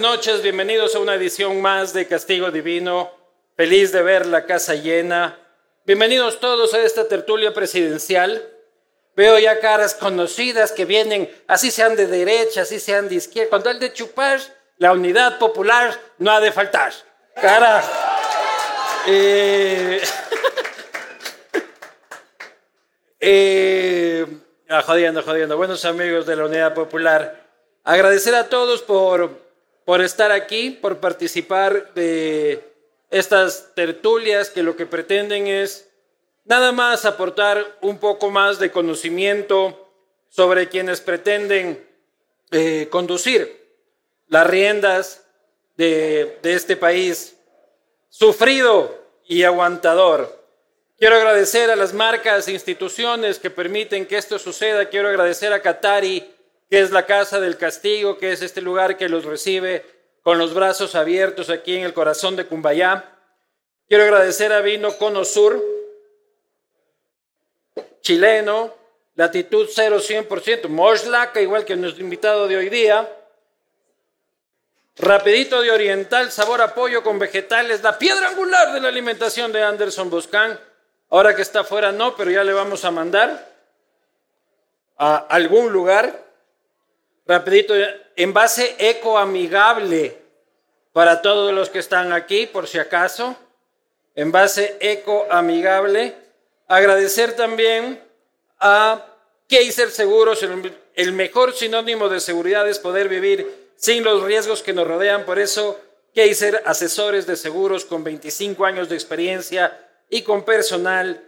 noches. Bienvenidos a una edición más de Castigo Divino. Feliz de ver la casa llena. Bienvenidos todos a esta tertulia presidencial. Veo ya caras conocidas que vienen, así sean de derecha, así sean de izquierda. Cuando el de chupar, la unidad popular no ha de faltar. Cara. Eh, eh, ah, jodiendo, jodiendo. Buenos amigos de la unidad popular. Agradecer a todos por, por estar aquí, por participar de estas tertulias que lo que pretenden es nada más aportar un poco más de conocimiento sobre quienes pretenden eh, conducir las riendas de, de este país sufrido y aguantador. Quiero agradecer a las marcas e instituciones que permiten que esto suceda. Quiero agradecer a Qatari que es la casa del castigo, que es este lugar que los recibe con los brazos abiertos aquí en el corazón de Cumbayá. Quiero agradecer a Vino Cono Sur, chileno, latitud 0 100%, Moslaca, igual que nuestro invitado de hoy día. Rapidito de Oriental, sabor a pollo con vegetales, la piedra angular de la alimentación de Anderson Boscan. Ahora que está fuera no, pero ya le vamos a mandar a algún lugar rapidito, envase ecoamigable para todos los que están aquí, por si acaso. Envase ecoamigable. Agradecer también a Kaiser Seguros, el, el mejor sinónimo de seguridad es poder vivir sin los riesgos que nos rodean. Por eso, Kaiser, asesores de seguros con 25 años de experiencia y con personal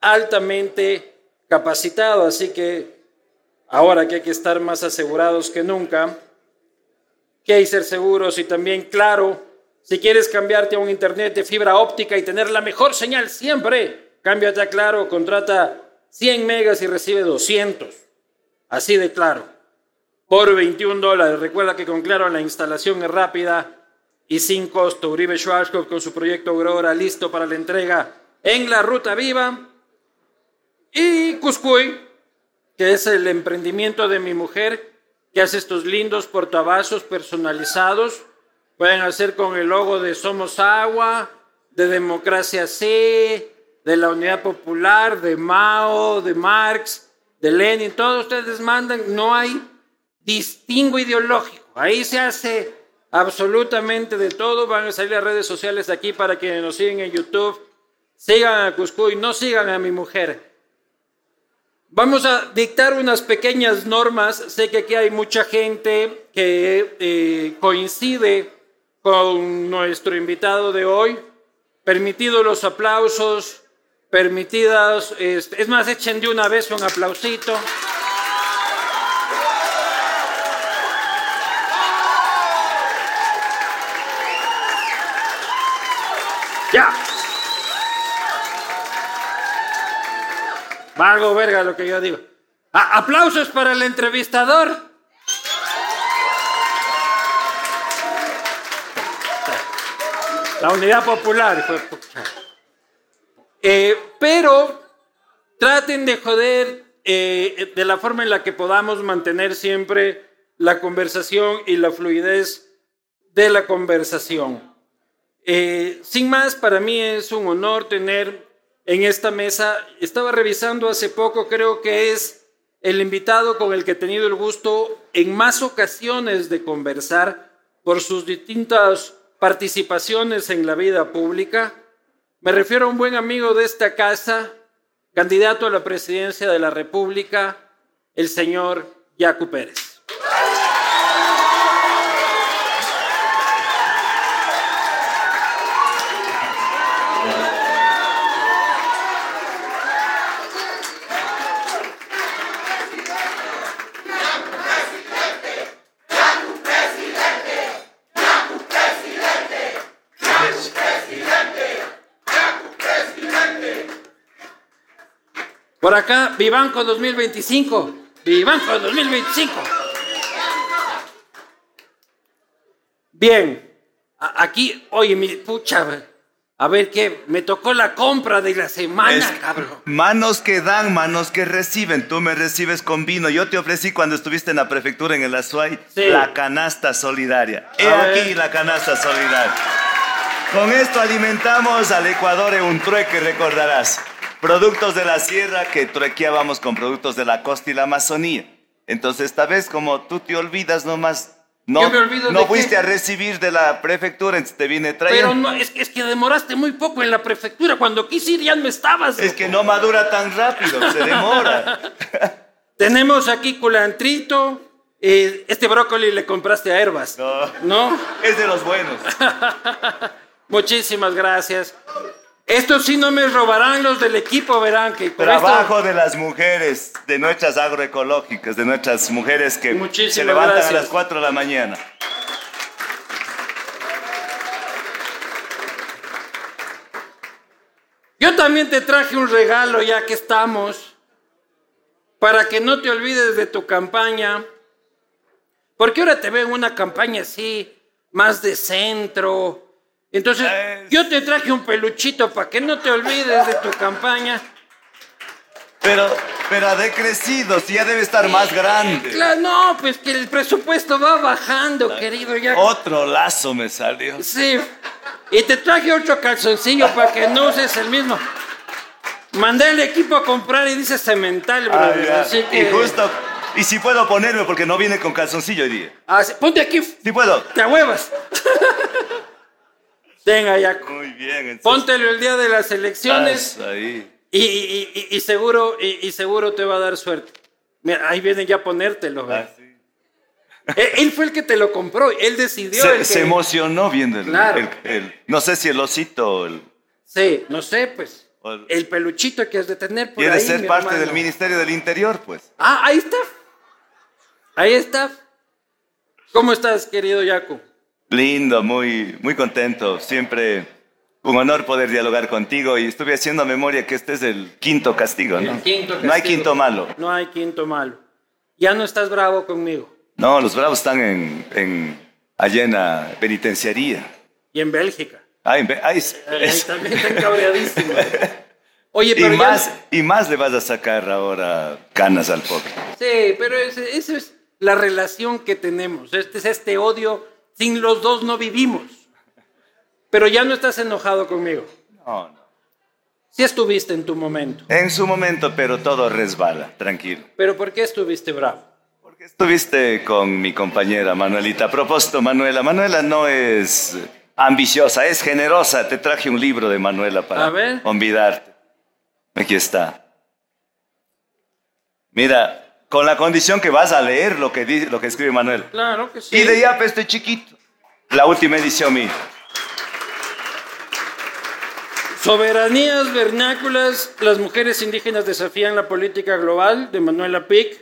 altamente capacitado. Así que ahora que hay que estar más asegurados que nunca, que hay ser seguros y también claro, si quieres cambiarte a un internet de fibra óptica y tener la mejor señal siempre, cámbiate a claro, contrata 100 megas y recibe 200. Así de claro. Por 21 dólares. Recuerda que con Claro la instalación es rápida y sin costo. Uribe Schwarzkopf con su proyecto Aurora listo para la entrega en la ruta viva. Y Cuscuy que es el emprendimiento de mi mujer, que hace estos lindos portavasos personalizados. Pueden hacer con el logo de Somos Agua, de Democracia C, de la Unidad Popular, de Mao, de Marx, de Lenin, todos ustedes mandan, no hay distingo ideológico. Ahí se hace absolutamente de todo. Van a salir las redes sociales de aquí para quienes nos siguen en YouTube. Sigan a Cuscuy, no sigan a mi mujer. Vamos a dictar unas pequeñas normas. Sé que aquí hay mucha gente que eh, coincide con nuestro invitado de hoy. Permitidos los aplausos, permitidas, este, es más, echen de una vez un aplausito. Valgo verga lo que yo digo. aplausos para el entrevistador. La unidad popular. Eh, pero traten de joder eh, de la forma en la que podamos mantener siempre la conversación y la fluidez de la conversación. Eh, sin más, para mí es un honor tener en esta mesa. Estaba revisando hace poco, creo que es el invitado con el que he tenido el gusto en más ocasiones de conversar por sus distintas participaciones en la vida pública. Me refiero a un buen amigo de esta casa, candidato a la presidencia de la República, el señor Yacu Pérez. Por acá, Vivanco 2025. Vivanco 2025. Bien, Aquí, oye, mi pucha, a ver qué, me tocó la compra de la semana, Es- cabrón. Manos que dan, manos que reciben. Tú me recibes con vino. Yo te ofrecí cuando estuviste en la prefectura en el Azuay Sí. la canasta solidaria. He aquí la canasta solidaria. Con esto alimentamos al Ecuador en un trueque, recordarás. Productos de la sierra que truequeábamos con productos de la costa y la Amazonía. Entonces, esta vez, como tú te olvidas nomás, no, no fuiste qué. a recibir de la prefectura, entonces te vine trayendo. Pero no, es, que- es que demoraste muy poco en la prefectura. Cuando quise ir ya no estabas. Es que no madura tan rápido, se demora. Tenemos aquí culantrito. eh, este brócoli le compraste a Herbas. No. ¿No? Es de los buenos. Muchísimas gracias. Estos sí no me robarán los del equipo, verán que con esto- Trabajo de las mujeres, de nuestras agroecológicas, de nuestras mujeres que Muchísimas se levantan gracias. a las 4 de la mañana. Yo también te traje un regalo ya que estamos, para que no te olvides de tu campaña, porque ahora te veo en una campaña así, más de centro. Entonces, Es- yo te traje un peluchito para que no te olvides de tu campaña. Pero, pero ha decrecido, sí ya debe estar más grande. Claro, no, pues que el presupuesto va bajando, querido. Ya. Otro lazo me salió. Sí. Y te traje otro calzoncillo para que no uses el mismo. Mandé al equipo a comprar y dice cemental, Ah, ya. así que... Y justo, y si puedo ponerme porque no viene con calzoncillo hoy día. Ah, ponte aquí, Si puedo. te huevas. Venga, ya. Muy bien. entonces- Póntelo el día de las elecciones ahí. y, y- y- y seguro, y, seguro te va a dar suerte. Mira, ahí viene ya a ponértelo. Ah, sí. Él, él fue el que te lo compró, él decidió. el Se, que- se emocionó viendo el, Claro. el- el- No sé si el osito o el. Sí, no sé, pues. El- El peluchito que has de tener por Quiere ser parte hermano. del Ministerio del Interior, pues. Ah, ahí está. Ahí está. ¿Cómo estás, querido Yaco? Lindo, muy, muy contento. Siempre un honor poder dialogar contigo. Y estuve haciendo memoria que este es el quinto castigo, ¿no? El quinto No hay castigo. quinto malo. No hay quinto malo. Ya no estás bravo conmigo. No, los bravos están en, en allá en la penitenciaría. Y en Bélgica. Ah, en es- es- también están cabreadísimos. Oye, y, pero ya- más, y más le vas a sacar ahora canas al pobre. Sí, pero esa es la relación que tenemos. Este es este odio. Sin los dos no vivimos. Pero ya no estás enojado conmigo. No, no. Sí estuviste en tu momento. En su momento, pero todo resbala, tranquilo. Pero ¿por qué estuviste bravo? Porque estuviste con mi compañera Manuelita. A propósito, Manuela. Manuela no es ambiciosa, es generosa. Te traje un libro de Manuela para olvidarte. Aquí está. Mira, con la condición que vas a leer lo que, dice, lo que escribe Manuel. Claro que sí. Y de Yape este chiquito. La última edición mía. Soberanías vernáculas, las mujeres indígenas desafían la política global de Manuela Pic.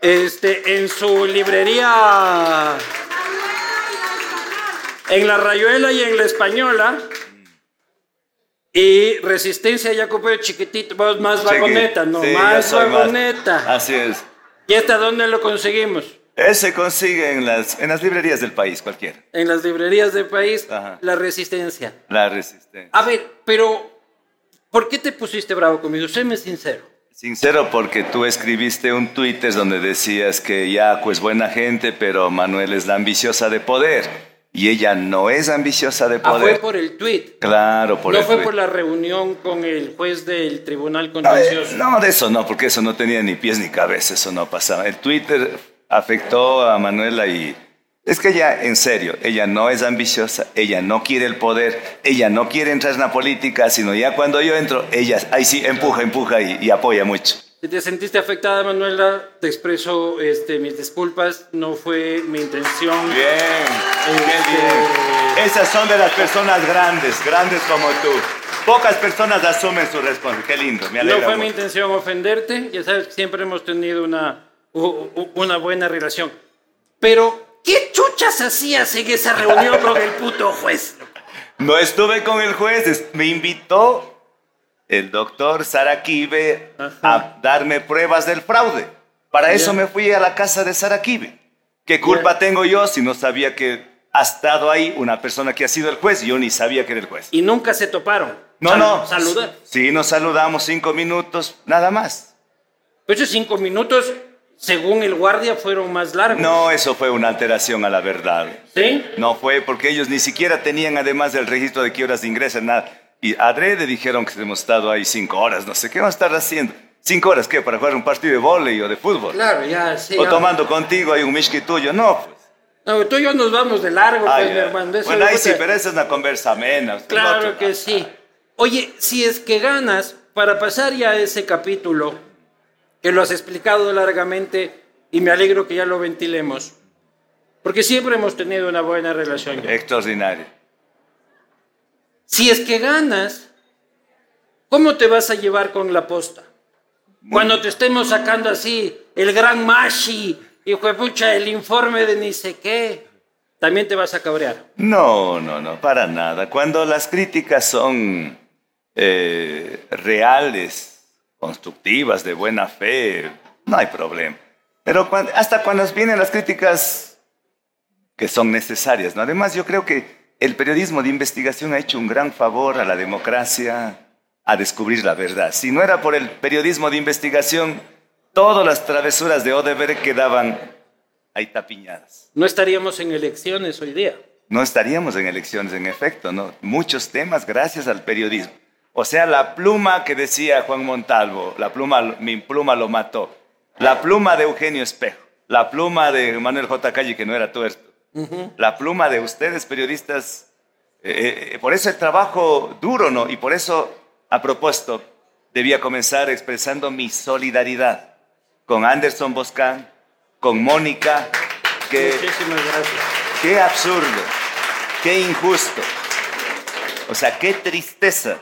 Este, en su librería, en la Rayuela y en la Española. Y Resistencia Jacopo chiquitito, vos más vagoneta, no, Sí, más- vagoneta. Así es. ¿Y esta dónde lo conseguimos? Ese consigue en las, en las librerías del país, cualquiera. En las librerías del país, Ajá. la Resistencia. La resistencia. A ver, pero ¿por qué te pusiste bravo conmigo? Séme sincero. Sincero porque tú escribiste un Twitter donde decías que Yaco es buena gente, pero Manuel es la ambiciosa de poder. Y ella no es ambiciosa de Ah, fue poder. por el tweet. Claro, por no el fue por la reunión con el juez del Tribunal No, eh, Contencioso. No, de eso no, porque eso no tenía ni pies ni cabeza, eso no pasaba. El Twitter afectó a Manuela y es que ella, en serio, ella no es ambiciosa, ella no quiere el poder, ella no quiere entrar en la política, sino ya cuando yo entro, ella ahí sí empuja, empuja y, y apoya mucho. Si te sentiste afectada, Manuela, te expreso este, mis disculpas. No fue mi intención. Bien, qué Este- bien. Esas son de las personas grandes, grandes como tú. Pocas personas asumen su responsabilidad. Qué lindo, me No alegra fue mi mucho. intención ofenderte. Ya sabes siempre hemos tenido una, una buena relación. Pero, ¿qué chuchas hacías en esa reunión con el puto juez? No estuve con el juez, me invitó el doctor Saraquibe a darme pruebas del fraude. Para eso me fui a la casa de Saraquibe. ¿Qué culpa tengo yo si no sabía que ha estado ahí una persona que ha sido el juez, yo ni sabía que era el juez. Y nunca se toparon. No, Sal- no. Saluda. Sí, nos saludamos cinco minutos, nada más. Pues esos cinco minutos, según el guardia, fueron más largos. No, eso fue una alteración a la verdad. ¿Sí? No fue porque ellos ni siquiera tenían además del registro de qué horas ingresan, nada. Y adrede dijeron que hemos estado ahí cinco horas, no sé qué vamos a estar haciendo. ¿Cinco horas qué? ¿Para jugar un partido de vóley o de fútbol? Claro, ya, sí. o ya. tomando contigo hay un miski tuyo. No, pues. No, tú y yo nos vamos de largo, Ah, pues, mi hermano. eso bueno, ahí sí, pero esa es una conversa amena. Claro otro- que sí. Oye, si es que ganas, para pasar ya a ese capítulo, que lo has explicado largamente y me alegro que ya lo ventilemos, porque siempre hemos tenido una buena relación. Extraordinario. Si es que ganas, ¿cómo te vas a llevar con la posta? Cuando te estemos sacando así el gran Mashi, de pucha, el informe de ni sé qué, también te vas a cabrear. No, no, no, para nada. Cuando las críticas son eh, reales, constructivas, de buena fe, no hay problema. Pero cuan- hasta cuando vienen las críticas que son necesarias, ¿no? Además, yo creo que el periodismo de investigación ha hecho un gran favor a la democracia, a descubrir la verdad. Si no era por el periodismo de investigación, todas las travesuras de Odeberg quedaban ahí tapiñadas. No estaríamos en elecciones hoy día. no estaríamos en elecciones, en efecto, ¿no? Muchos temas gracias al periodismo. O sea, la pluma que decía Juan Montalvo, la pluma, mi pluma lo mató. La pluma de Eugenio Espejo, la pluma de Manuel J. Calle, que no era tuerto. La pluma de ustedes, periodistas. eh, eh, por eso el trabajo duro, ¿no? Y por eso, a propósito, debía comenzar expresando mi solidaridad con Anderson Boscan, con Mónica, que... Muchísimas gracias. Qué absurdo, qué injusto. O sea, qué tristeza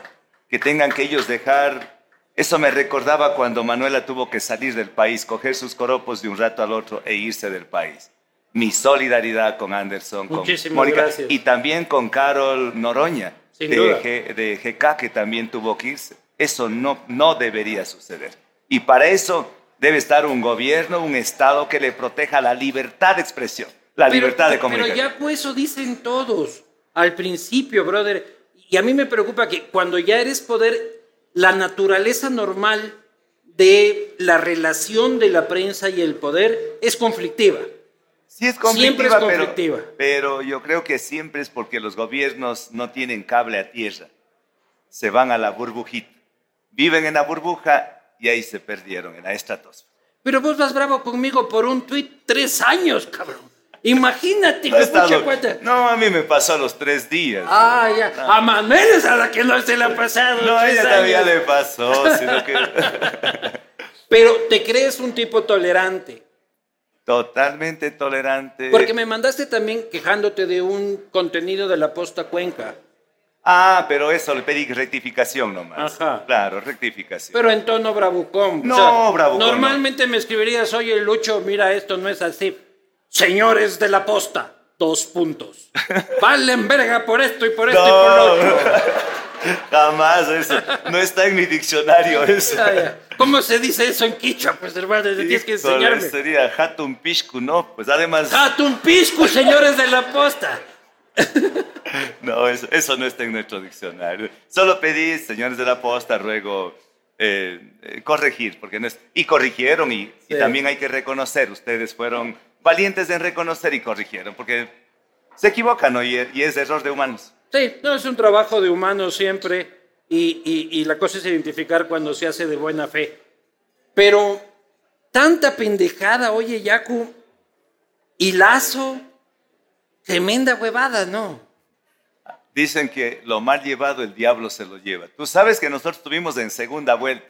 que tengan que ellos dejar... Eso me recordaba cuando Manuela tuvo que salir del país, coger sus coropos de un rato al otro e irse del país. Mi solidaridad con Anderson, con Muchísimas Mónica gracias. y también con Carol Noroña Sin de, duda. G- de GK, que también tuvo que irse. Eso no, no debería suceder. Y para eso debe estar un gobierno, un Estado que le proteja la libertad de expresión, la libertad de comunicación. Pero ya pues eso dicen todos al principio, brother. Y a mí me preocupa que cuando ya eres poder, la naturaleza normal de la relación de la prensa y el poder es conflictiva. Sí es Siempre es conflictiva, conflictiva. Pero, pero yo creo que siempre es porque los gobiernos no tienen cable a tierra. Se van a la burbujita. Viven en la burbuja y ahí se perdieron, en la estratosfera. Pero vos vas bravo conmigo por un tuit tres años, cabrón. Imagínate, No, cuenta. no, a mí me pasó a los tres días. Ah, ya. A Manuel es a la que no se le ha pasado. no, a ella años. le pasó, sino que Pero te crees un tipo tolerante. totalmente tolerante. Porque me mandaste también quejándote de un contenido de la posta Cuenca. Ah, pero eso le pedí rectificación nomás. Ajá. Claro, rectificación. Pero en tono bravucón. No, bravucón, Normalmente me escribirías, oye, Lucho, mira, esto no es así. Señores de la posta, dos puntos. Valen verga por esto y por esto y por lo otro. jamás eso. No está en mi diccionario eso. ¿Cómo se dice eso en quichua? Pues hermano, tienes que enseñarme. Sería Hatun Pishku, no. Pues además, Hatun Piscu, señores de la posta. no, eso, eso no está en nuestro diccionario. Solo pedí, señores de la posta, ruego eh, eh, corregir, porque no es, y corrigieron y, también hay que reconocer, ustedes fueron valientes en reconocer y corrigieron, porque se equivocan ¿no? y, es error de humanos. Sí, no, es un trabajo de humano siempre y, y- y la cosa es identificar cuando se hace de buena fe. Pero tanta pendejada, oye, Yaku, y Lazo, tremenda huevada, ¿no? Dicen que lo mal llevado el diablo se lo lleva. Tú sabes que nosotros estuvimos en segunda vuelta,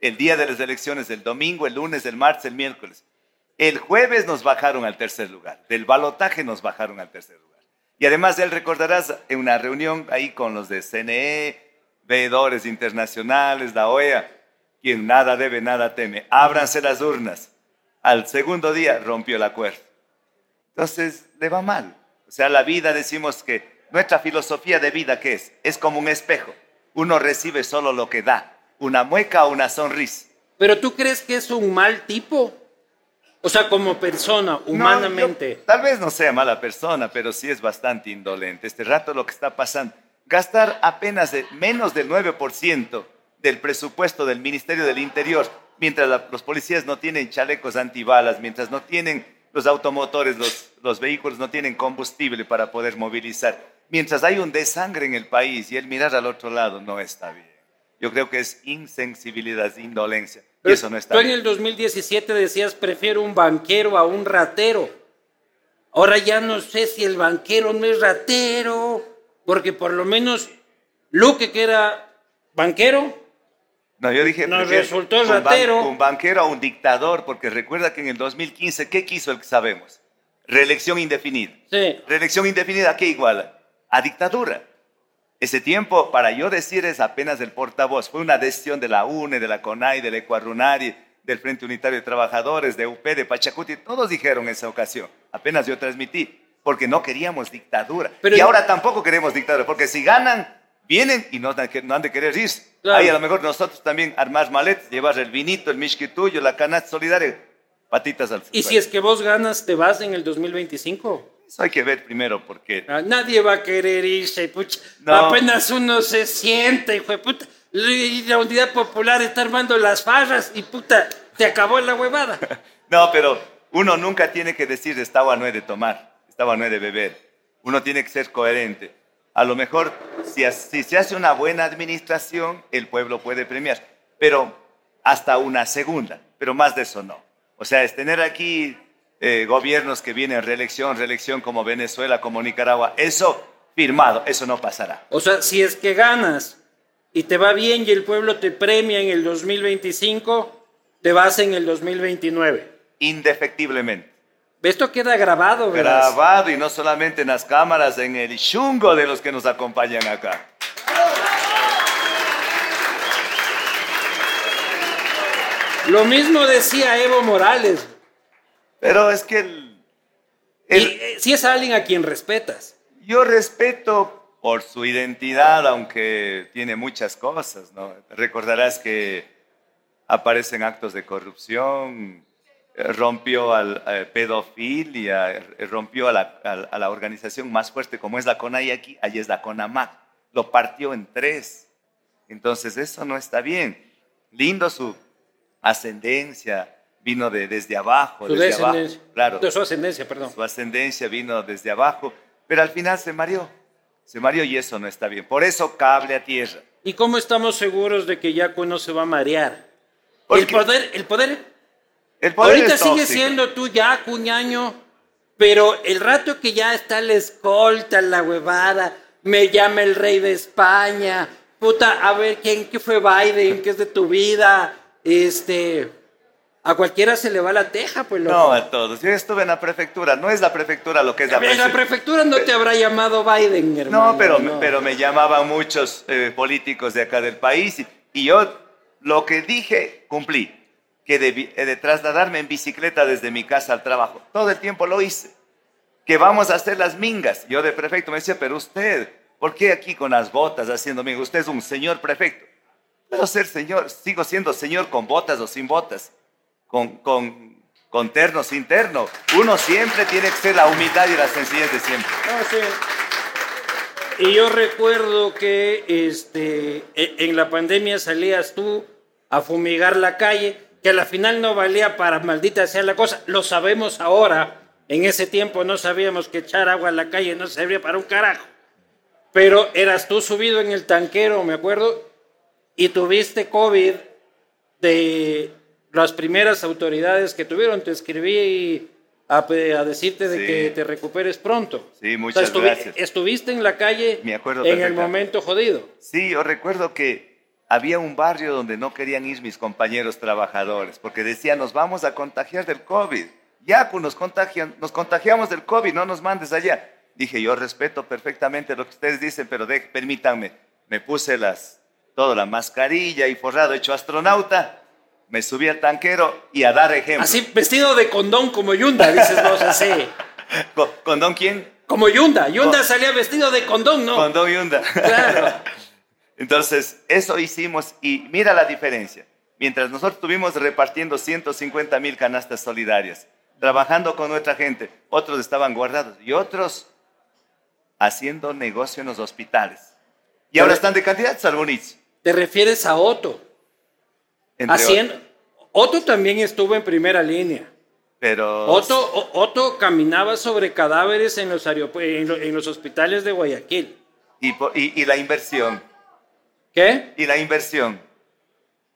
el día de las elecciones, el domingo, el lunes, el martes, el miércoles. El jueves nos bajaron al tercer lugar, del balotaje nos bajaron al tercer lugar. Y además, él recordarás en una reunión ahí con los de CNE, veedores internacionales, la OEA, quien nada debe, nada teme. Ábranse las urnas. Al segundo día rompió el acuerdo. Entonces, le va mal. O sea, la vida decimos que nuestra filosofía de vida, ¿qué es? Es como un espejo. Uno recibe solo lo que da, una mueca o una sonrisa. Pero tú crees que es un mal tipo? O sea, como persona, humanamente. No, tal vez no sea mala persona, pero sí es bastante indolente. Este rato lo que está pasando, gastar apenas de, menos del 9% del presupuesto del Ministerio del Interior, mientras los policías no tienen chalecos antibalas, mientras no tienen los automotores, los, los vehículos no tienen combustible para poder movilizar, mientras hay un desangre en el país y el mirar al otro lado no está bien. Yo creo que es insensibilidad, indolencia. y eso no está tú en el 2017 decías, prefiero un banquero a un ratero. Ahora ya no sé si el banquero no es ratero, porque por lo menos Luque, que era banquero, no, yo dije, nos resultó ratero. un banquero o un dictador, porque recuerda que en el 2015, ¿qué quiso el que sabemos? Reelección indefinida. Sí. Reelección indefinida, ¿a qué iguala? A dictadura. Ese tiempo, para yo decir, es apenas el portavoz. Fue una decisión de la UNE, de la CONAI, del Ecuarunari, del Frente Unitario de Trabajadores, de UP, de Pachacuti. Todos dijeron esa ocasión. Apenas yo transmití, porque no queríamos dictadura. y ahora tampoco queremos dictadura, porque si ganan, vienen y no, han de querer irse. Ahí a lo mejor nosotros también armar maletas, llevar el vinito, el tuyo, la canasta solidaria, patitas al ¿Y si es que vos ganas, te vas en el 2025? Eso hay que ver primero porque... Ah, nadie va a querer irse, pucha. Apenas uno se siente, hijo de puta. Y la unidad popular está armando las farras y puta, te acabó la huevada. no, pero uno nunca tiene que decir estaba no he de tomar, estaba no he de beber. Uno tiene que ser coherente. A lo mejor, si, se hace una buena administración, el pueblo puede premiar, pero hasta una segunda, pero más de eso no. O sea, es tener aquí eh, gobiernos que vienen reelección, reelección como Venezuela, como Nicaragua, eso firmado, eso no pasará. O sea, si es que ganas y te va bien y el pueblo te premia en el 2025, te vas en el 2029. Indefectiblemente. Esto queda grabado, ¿verdad? Grabado y no solamente en las cámaras, en el chungo de los que nos acompañan acá. Lo mismo decía Evo Morales. Pero es que el, eh, si es alguien a quien respetas. Yo respeto por su identidad, aunque tiene muchas cosas, ¿no? Recordarás que aparecen actos de corrupción, rompió al eh, pedofilia, eh, rompió a la, organización más fuerte como es la CONAI aquí, allí es la CONAMAC, lo partió en tres. Entonces eso no está bien. Lindo su ascendencia, vino de, desde abajo. Su desde abajo, claro. De su ascendencia, perdón. Su ascendencia vino desde abajo, pero al final se mareó. Se mareó y eso no está bien. Por eso cable a tierra. ¿Y cómo estamos seguros de que Yaco no se va a marear? el poder, el poder Ahorita sigue siendo tú ya, cuñaño, pero el rato que ya está la escolta, la huevada, me llama el rey de España, puta, a ver, ¿quién qué fue Biden? ¿Qué es de tu vida? Este, a cualquiera se le va la teja, pues loco. No, a todos. Yo estuve en la prefectura. No es la prefectura lo que es la prefectura. En la prefectura no te habrá llamado Biden, hermano. No, pero, pero me llamaban muchos eh, políticos de acá del país y yo lo que dije cumplí que de, trasladarme en bicicleta desde mi casa al trabajo. Todo el tiempo lo hice. Que vamos a hacer las mingas. Yo de prefecto me decía, pero usted, ¿por qué aquí con las botas haciendo mingas? Usted es un señor prefecto. Puedo ser señor, sigo siendo señor con botas o sin botas, con, con, con terno, sin terno. Uno siempre tiene que ser la humildad y la sencillez de siempre. Ah, y yo recuerdo que este, e, en la pandemia salías tú a fumigar la calle que a la final no valía para maldita sea la cosa. Lo sabemos ahora. En ese tiempo no sabíamos que echar agua a la calle no servía para un carajo. Pero eras tú subido en el tanquero, me acuerdo, y tuviste COVID de las primeras autoridades que tuvieron. Te escribí a, decirte de que te recuperes pronto. Sí, muchas gracias. Estuviste en la calle en el momento jodido. Sí, yo recuerdo que había un barrio donde no querían ir mis compañeros trabajadores, porque decían, nos vamos a contagiar del COVID. Ya, nos, contagian, nos contagiamos del COVID, no nos mandes allá. Dije, yo respeto perfectamente lo que ustedes dicen, pero permítanme, me puse las, toda la mascarilla y forrado hecho astronauta, me subí al tanquero y a dar ejemplo. Así, vestido de condón como Yunda, dices vos, así. ¿Condón quién? Como Yunda. Yunda salía vestido de condón, ¿no? Condón Yunda. Claro. Entonces, eso hicimos y mira la diferencia. Mientras nosotros estuvimos repartiendo 150 mil canastas solidarias, trabajando con nuestra gente, otros estaban guardados y otros haciendo negocio en los hospitales. Y ahora están de candidatos al Bonitz. Te refieres a Otto. Haciendo, Otto también estuvo en primera línea. Pero... Otto, Otto caminaba sobre cadáveres en los, en los hospitales de Guayaquil. Y, y, la inversión. ¿Qué? Y la inversión.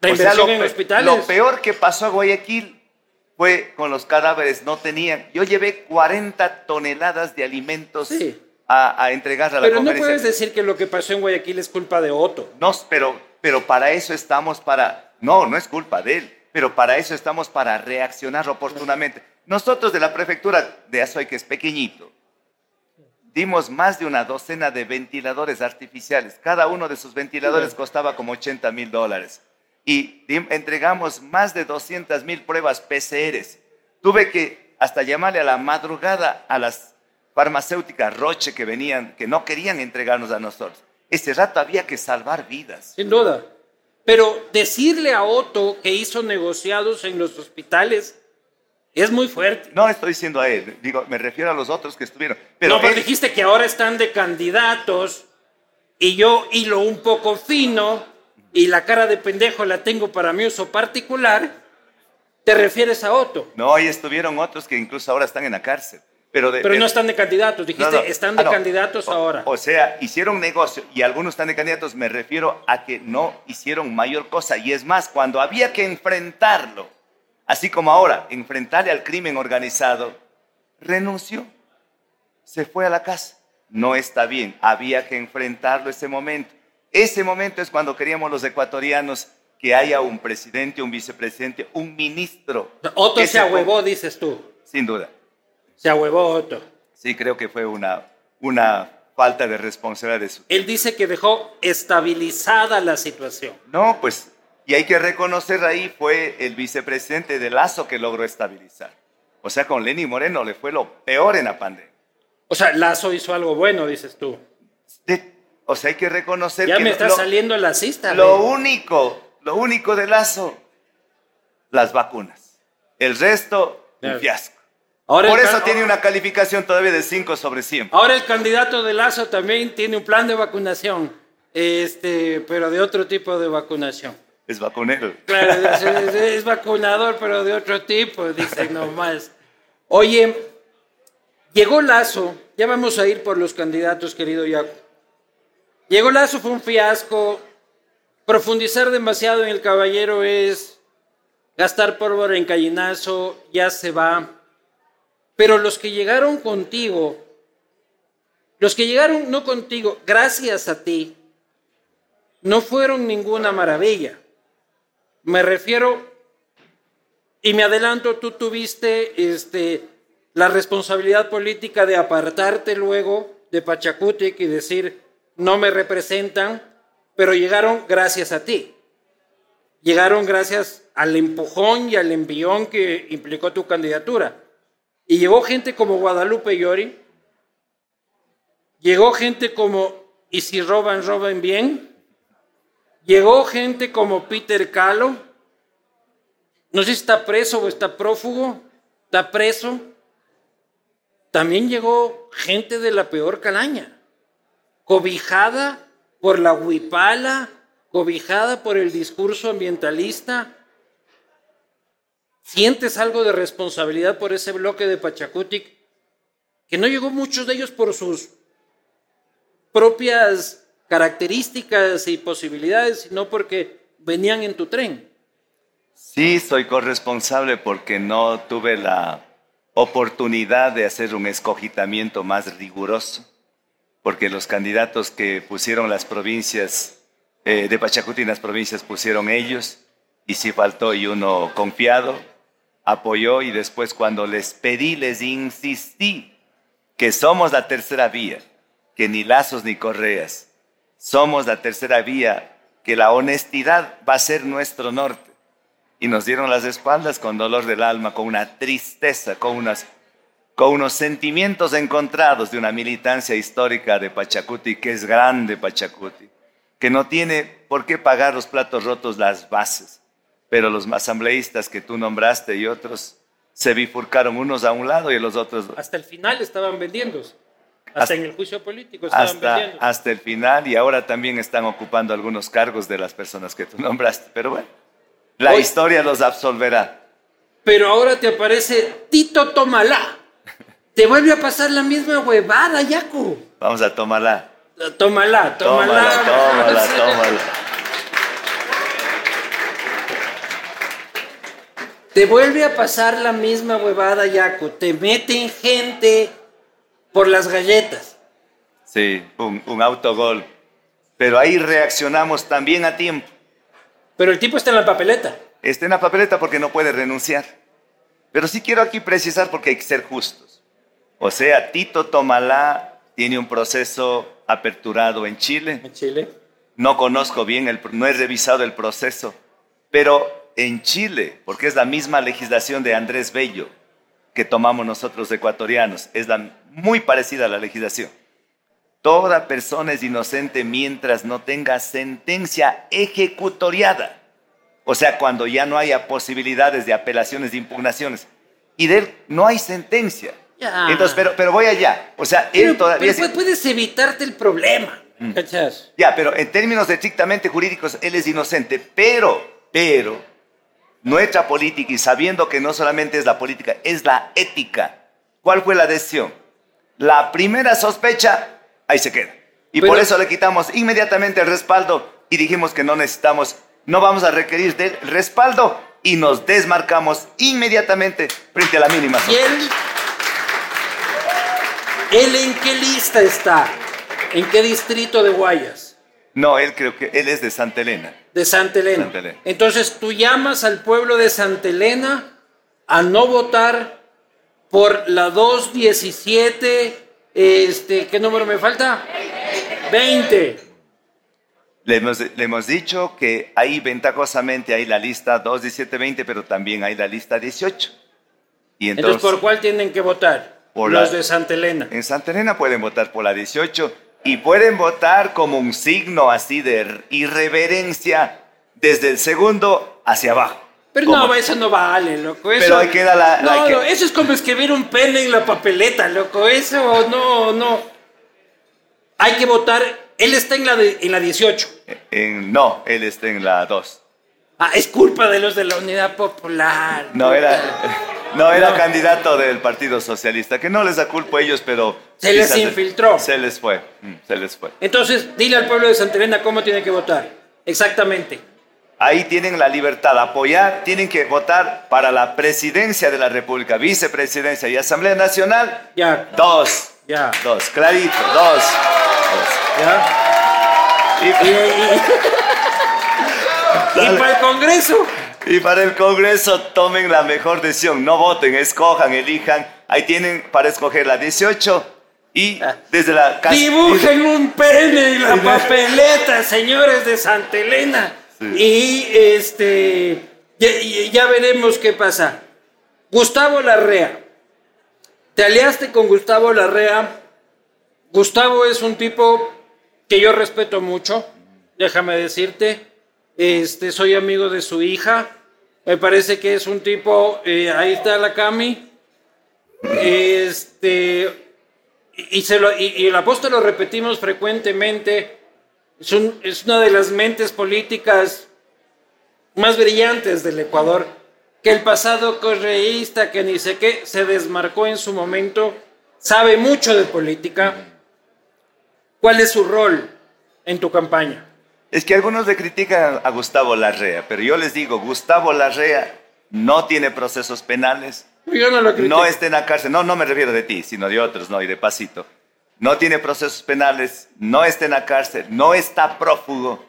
La inversión en hospitales. Lo peor que pasó a Guayaquil fue con los cadáveres. No tenían. Yo llevé 40 toneladas de alimentos a, a, entregar a la Pero no puedes decir que lo que pasó en Guayaquil es culpa de Otto. No, pero, pero para eso estamos para. No, no es culpa de él pero para eso estamos para reaccionar oportunamente. Nosotros de la prefectura de Azuay, que es pequeñito, dimos más de una docena de ventiladores artificiales. Cada uno de esos ventiladores costaba como 80 mil dólares. Y entregamos más de 200 mil pruebas PCRs. Tuve que hasta llamarle a la madrugada a las farmacéuticas Roche que venían, que no querían entregarnos a nosotros. Ese rato había que salvar vidas. Sin duda. Pero decirle a Otto que hizo negociados en los hospitales es muy fuerte. No estoy diciendo a él, digo, me refiero a los otros que estuvieron. Pero no, pero dijiste que ahora están de candidatos y yo hilo un poco fino y la cara de pendejo la tengo para mi uso particular. ¿Te refieres a Otto? No, ahí estuvieron otros que incluso ahora están en la cárcel. Pero, no están de candidatos, dijiste, están de ah, candidatos ahora. O sea, hicieron negocio y algunos están de candidatos, me refiero a que no hicieron mayor cosa. Y es más, cuando había que enfrentarlo, así como ahora, enfrentarle al crimen organizado, renunció, se fue a la casa. No está bien, había que enfrentarlo ese momento. Ese momento es cuando queríamos los ecuatorianos que haya un presidente, un vicepresidente, un ministro. Otro se ahuevó, dices tú. Sin duda. Se ahuevó Otto. Sí, creo que fue una, una falta de responsabilidad de su Él dice que dejó estabilizada la situación. No, pues, y hay que reconocer ahí fue el vicepresidente de Lazo que logró estabilizar. O sea, con Lenny Moreno le fue lo peor en la pandemia. O sea, Lazo hizo algo bueno, dices tú. o sea, hay que reconocer ya que... me está saliendo la cista. Lo único, lo único de Lazo, las vacunas. El resto, un fiasco. Por eso tiene una calificación todavía de 5 sobre 100. Ahora el candidato de Lazo también tiene un plan de vacunación, este, pero de otro tipo de vacunación. Es vacunero. Claro, es, vacunador, pero de otro tipo, dicen nomás. Oye, llegó Lazo, ya vamos a ir por los candidatos, querido Jaco. Llegó Lazo, fue un fiasco. Profundizar demasiado en el caballero es gastar pólvora en gallinazo, ya se va. Pero los que llegaron contigo, los que llegaron no contigo, gracias a ti, no fueron ninguna maravilla. Me refiero, y me adelanto, tú tuviste este, la responsabilidad política de apartarte luego de Pachacutic y decir, no me representan, pero llegaron gracias a ti. Llegaron gracias al empujón y al envión que implicó tu candidatura. Y llegó gente como Guadalupe Llori, llegó gente como Y si roban, roban bien, llegó gente como Peter Calo, no sé si está preso o está prófugo, está preso. También llegó gente de la peor calaña, cobijada por la huipala, cobijada por el discurso ambientalista, ¿Sientes algo de responsabilidad por ese bloque de Pachacutic? Que no llegó muchos de ellos por sus propias características y posibilidades, sino porque venían en tu tren. Sí, soy corresponsable porque no tuve la oportunidad de hacer un escogitamiento más riguroso, porque los candidatos que pusieron las provincias eh, de Pachacuti las provincias pusieron ellos, y si faltó y uno confiado, apoyó y después cuando les pedí, les insistí que somos la tercera vía, que ni lazos ni correas, somos la tercera vía, que la honestidad va a ser nuestro norte. Y nos dieron las espaldas con dolor del alma, con una tristeza, con, con unos sentimientos encontrados de una militancia histórica de Pachacuti, que es grande Pachacuti, que no tiene por qué pagar los platos rotos las bases pero los asambleístas que tú nombraste y otros se bifurcaron unos a un lado y los otros... Hasta el final estaban vendiendo. Hasta, en el juicio político estaban hasta, vendiendo. Hasta el final y ahora también están ocupando algunos cargos de las personas que tú nombraste. Pero bueno, la Hoy- historia los absolverá. Pero ahora te aparece Tito Tomalá. Te vuelve a pasar la misma huevada, Yaco. Vamos a tomarla. Tómala, tómala. Tómala, tómala, tómala. Te vuelve a pasar la misma huevada, Yaco. Te meten gente por las galletas. Sí, un, un autogol. Pero ahí reaccionamos también a tiempo. Pero el tipo está en la papeleta. Está en la papeleta porque no puede renunciar. Pero sí quiero aquí precisar porque hay que ser justos. O sea, Tito Tomalá tiene un proceso aperturado en Chile. En Chile. No conozco bien, el, no he revisado el proceso, pero en Chile, porque es la misma legislación de Andrés Bello que tomamos nosotros ecuatorianos, es la, muy parecida a la legislación. Toda persona es inocente mientras no tenga sentencia ejecutoriada. O sea, cuando ya no haya posibilidades de apelaciones, de impugnaciones. Y de él no hay sentencia. Ya. Entonces, pero, pero voy allá. O sea, él Pero, todavía... pero puedes evitarte el problema. ¿Cachas? ya, pero en términos estrictamente jurídicos, él es inocente, pero, pero, nuestra política, y sabiendo que no solamente es la política, es la ética. ¿Cuál fue la decisión? La primera sospecha, ahí se queda. Y Pero- por eso le quitamos inmediatamente el respaldo y dijimos que no necesitamos, no vamos a requerir del respaldo y nos desmarcamos inmediatamente frente a la mínima ¿Y sospecha. él? ¿Él en qué lista está? ¿En qué distrito de Guayas? No, él creo que él es de Santa Elena. De Santa Elena. Santa Elena. Entonces tú llamas al pueblo de Santa Elena a no votar por la 217, este, ¿qué número me falta? 20. Le hemos, le hemos dicho que ahí ventajosamente hay la lista 2, 17, 20, pero también hay la lista 18. Y Entonces, entonces, ¿por cuál tienen que votar? Por Los la- de Santa Elena. en Santa Elena pueden votar por la 18 y pueden votar como un signo así de irreverencia desde el segundo hacia abajo. Pero no, eso no vale, loco. Eso, Pero ahí queda la- No, la que- no, eso es como escribir un pene en la papeleta, loco. Eso, no, no. Hay que votar. Él está en la, de- en la 18. en- no, él está en la 2. Ah, es culpa de los de la Unidad Popular. No era, no era No. candidato del Partido Socialista, que no les da culpa a ellos, pero... Se les infiltró. Se les fue, mm, se les fue. Entonces, dile al pueblo de Santa Elena cómo tiene que votar. Exactamente. Ahí tienen la libertad de apoyar, tienen que votar para la presidencia de la República, vicepresidencia y Asamblea Nacional. Ya. Dos. Ya. Dos, clarito, dos. ¿Ya? dos. Y, Y, y- y para el Congreso. y para el Congreso tomen la mejor decisión, no voten, escojan, elijan. Ahí tienen para escoger la 18 y Ah. desde la casa- Dibujen un pene en la papeleta, señores de Santa Elena. Y este ya veremos qué pasa. Gustavo Larrea. Te aliaste con Gustavo Larrea. Gustavo es un tipo que yo respeto mucho, déjame decirte. Este, soy amigo de su hija. Me parece que es un tipo. eh, ahí está la Cami. Este. Y, se lo, y, el apóstol lo repetimos frecuentemente. Es, es una de las mentes políticas más brillantes del Ecuador. Que el pasado correísta, que ni sé qué, se desmarcó en su momento. Sabe mucho de política. ¿Cuál es su rol en tu campaña? Es que algunos le critican a Gustavo Larrea, pero yo les digo, Gustavo Larrea no tiene procesos penales, Yo no lo no está en la cárcel, no, no me refiero de ti, sino de otros, no, y de pasito. No tiene procesos penales, no está en la cárcel, no está prófugo.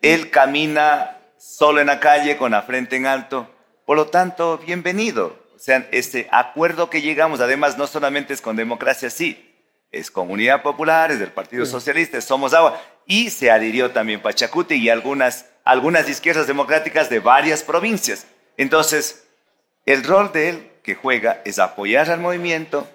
Él camina solo en la calle con la frente en alto. Por lo tanto, bienvenido. O sea, este acuerdo que llegamos, además, no solamente es con democracia, sí, es con Unidad Popular, es del Partido Socialista, es Somos Agua, y se adhirió también Pachacuti y algunas, algunas izquierdas democráticas de varias provincias. Entonces, el rol de él que juega es apoyar al movimiento,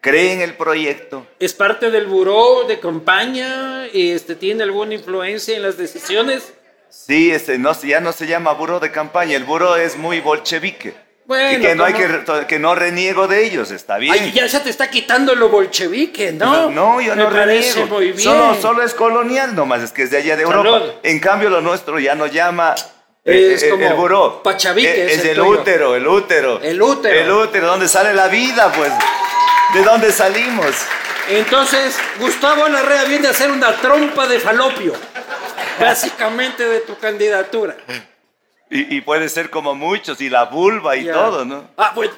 cree en el proyecto, ¿Es parte del buró de campaña? Este, ¿Tiene alguna influencia en las decisiones? Sí, ese no, ya no se llama buró de campaña, el buró es muy bolchevique. Bueno, que no, hay que, que no reniego de ellos, está bien. Ay, ya se te está quitando lo bolchevique, ¿no? No, yo Me no reniego. muy bien. Solo, solo es colonial nomás, es que es de allá de Europa. En cambio, lo nuestro ya no llama eh, Es eh, como el buró. pachavique Eh, es es el el útero, el útero. El útero. El útero, donde sale la vida, pues. ¿De dónde salimos? Entonces, Gustavo Larrea viene a hacer una trompa de falopio, básicamente de tu candidatura. Y, y puede ser como muchos, y la vulva y Ya. todo, ¿no? Ah, bueno.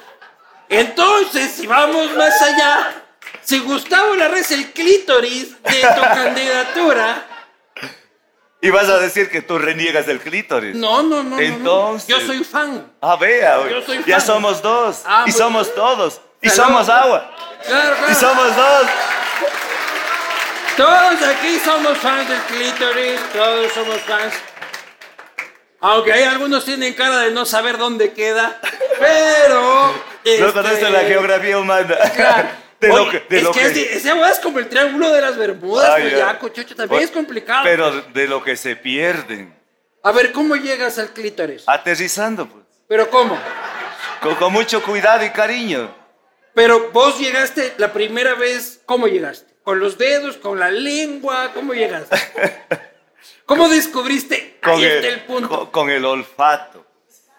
Entonces, si vamos más allá, si Gustavo Larrea es el clítoris de tu candidatura, Y vas a decir que tú reniegas del clítoris. no, no, no, no, no. Entonces- Yo soy fan. Ah, vea, Yo soy ya fan. somos dos. Ah, y somos todos. Y Salud. somos agua. Claro, Y claro. somos dos. Todos aquí somos fans del clítoris, todos somos fans. Aunque hay algunos tienen cara de no saber dónde queda, pero... No este, conocen la geografía humana. Claro. De lo que, de es lo que, que- ese agua es como el triángulo de las Bermudas, pues ya. cochocho, también Oye, es complicado. Pero de lo que se pierden. A ver, ¿cómo llegas al clítoris? Aterrizando, pues. ¿Pero cómo? Con, con mucho cuidado y cariño. Pero vos llegaste la primera vez, ¿cómo llegaste? ¿Con los dedos, con la lengua? ¿Cómo llegaste? ¿Cómo descubriste? Con Ahí el, está el punto. con- con el olfato.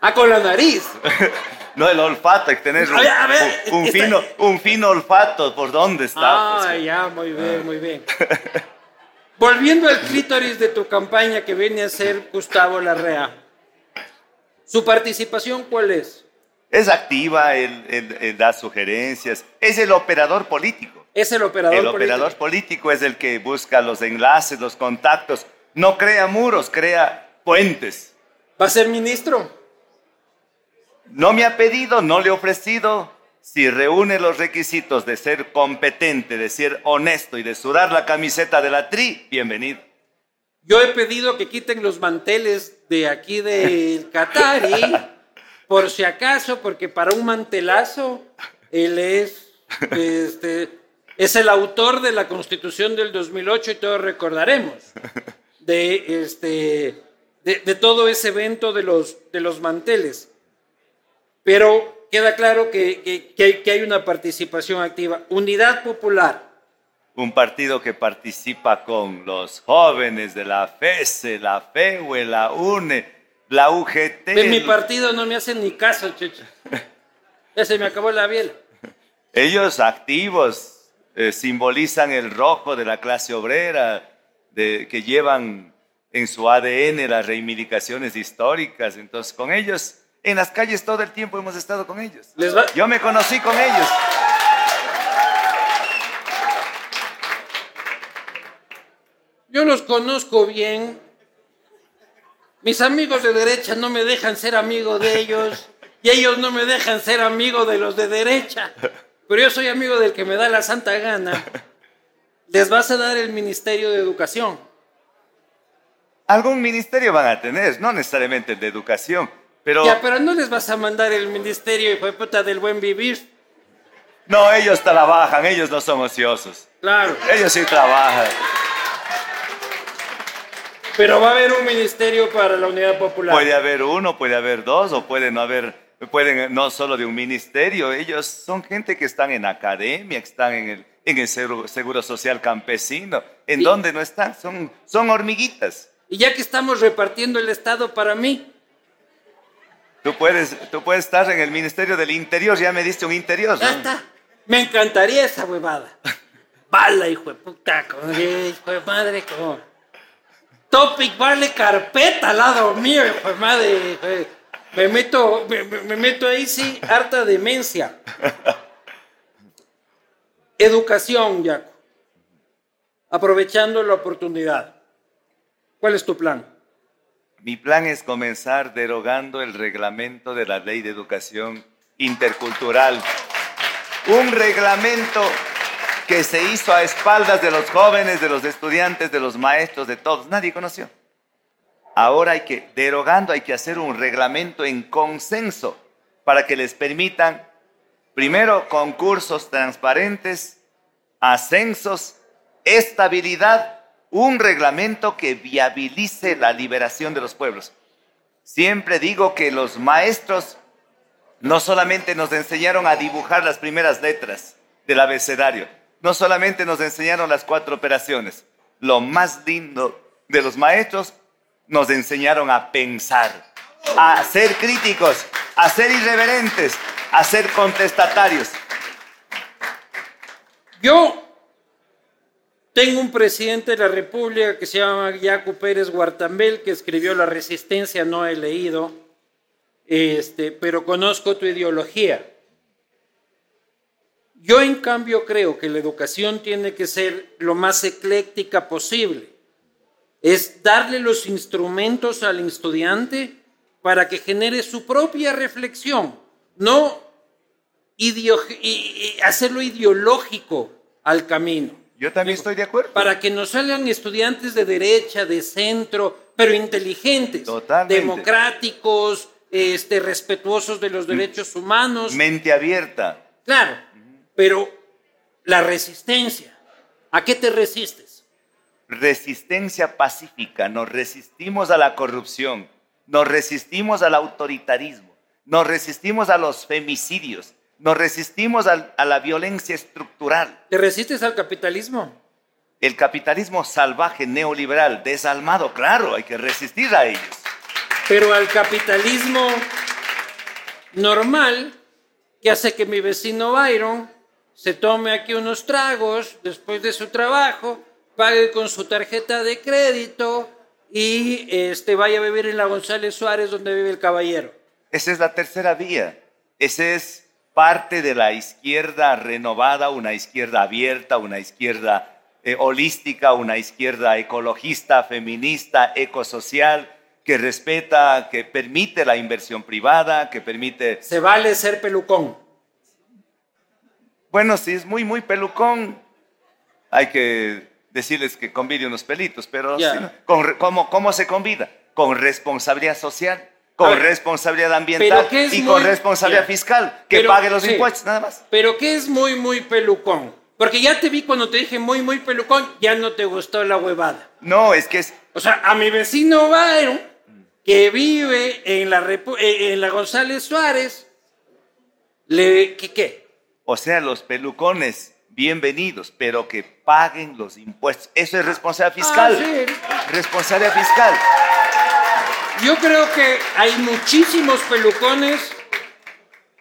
Ah, con la nariz. No el olfato, hay que tener un, A ver, un- fino, un fino olfato por dónde está. Ah, pues. ya, muy bien, muy bien. Volviendo al clítoris de tu campaña que viene a ser Gustavo Larrea. ¿Su participación cuál es? Es activa, él, él- él da sugerencias. Es el operador político. Es el operador El político. operador político es el que busca los enlaces, los contactos. No crea muros, crea puentes. ¿Va a ser ministro? No me ha pedido, no le he ofrecido. Si reúne los requisitos de ser competente, de ser honesto y de sudar la camiseta de la tri, bienvenido. Yo he pedido que quiten los manteles de aquí del Qatari, por si acaso, porque para un mantelazo, él es, este, es el autor de la Constitución del 2008 y todos recordaremos de, este, de, de todo ese evento de los, de los manteles. Pero queda claro que, que- que hay, que hay una participación activa. Unidad Popular. Un partido que participa con los jóvenes de la FESE, la FEUE, la UNE, la UGT. En mi partido no me hacen ni caso, chucho. Ya se me acabó la biela. Ellos activos eh, simbolizan el rojo de la clase obrera, de, que llevan en su ADN las reivindicaciones históricas. Entonces, con ellos, en las calles todo el tiempo hemos estado con ellos. Les va- Yo me conocí con ellos. Yo los conozco bien. Mis amigos de derecha no me dejan ser amigo de ellos y ellos no me dejan ser amigo de los de derecha. Pero yo soy amigo del que me da la santa gana. Les vas a dar el Ministerio de Educación. Algún ministerio van a tener, no necesariamente el de educación, pero Ya, pero no les vas a mandar el Ministerio, hijo de puta, del buen vivir. no, ellos trabajan, ellos no son ociosos. Claro. Ellos sí trabajan. Pero va a haber un Ministerio para la Unidad Popular. Puede haber uno, puede haber dos, o puede no haber, pueden no solo de un ministerio, ellos son gente que están en academia, que están en el, en el seguro, social campesino. ¿En Y- dónde no están? Son, son hormiguitas. Y ya que estamos repartiendo el Estado para mí, Tú puedes, tú puedes estar en el Ministerio del Interior, ya me diste un interior. ya ¿no? está. Me encantaría esa huevada. Bala, hijo de puta, como, hijo de madre, como. Topic, vale carpeta al lado mío, hijo de madre. hijo de- Me meto, me, me- me meto ahí, sí, harta demencia. Educación, Yaco. Aprovechando la oportunidad. ¿Cuál es tu plan? Mi plan es comenzar derogando el reglamento de la Ley de Educación Intercultural. Un reglamento que se hizo a espaldas de los jóvenes, de los estudiantes, de los maestros, de todos. Nadie conoció. Ahora hay que, derogando, hay que hacer un reglamento en consenso para que les permitan, primero, concursos transparentes, ascensos, estabilidad, un reglamento que viabilice la liberación de los pueblos. Siempre digo que los maestros no solamente nos enseñaron a dibujar las primeras letras del abecedario, no solamente nos enseñaron las cuatro operaciones, lo más lindo de los maestros nos enseñaron a pensar, a ser críticos, a ser irreverentes, a ser contestatarios. Yo tengo un presidente de la República que se llama Jaco Pérez Guartambel, que escribió La Resistencia, no he leído, este, pero conozco tu ideología. Yo en cambio creo que la educación tiene que ser lo más ecléctica posible. Es darle los instrumentos al estudiante para que genere su propia reflexión, no hacerlo ideológico al camino. Yo también estoy de acuerdo. Para que nos salgan estudiantes de derecha, de centro, pero inteligentes, democráticos, este, respetuosos de los derechos humanos. Mente abierta. Claro, pero la resistencia, ¿a qué te resistes? Resistencia pacífica, nos resistimos a la corrupción, nos resistimos al autoritarismo, nos resistimos a los femicidios, nos resistimos a, la violencia estructural. ¿Te resistes al capitalismo? El capitalismo salvaje, neoliberal, desalmado, claro, hay que resistir a ellos. Pero al capitalismo normal, que hace que mi vecino Byron se tome aquí unos tragos después de su trabajo, pague con su tarjeta de crédito y este, vaya a vivir en la González Suárez donde vive el caballero. Esa es la tercera vía. Ese es parte de la izquierda renovada, una izquierda abierta, una izquierda eh, holística, una izquierda ecologista, feminista, ecosocial, que respeta, que permite la inversión privada, que permite... Se vale ser pelucón. Bueno, si es muy, muy pelucón, hay que decirles que convide unos pelitos, pero ¿cómo se convida? Con responsabilidad social con responsabilidad ambiental y con responsabilidad fiscal, que pague los impuestos, nada más. Pero ¿qué es muy, muy pelucón? Porque ya te vi cuando te dije muy, muy pelucón, ya no te gustó la huevada. No, es que es... O sea, a mi vecino Byron, que vive en la, eh, en la González Suárez, le... ¿Qué qué? O sea, los pelucones, bienvenidos, pero que paguen los impuestos. Eso es responsabilidad fiscal. Ah, responsabilidad fiscal. Yo creo que hay muchísimos pelucones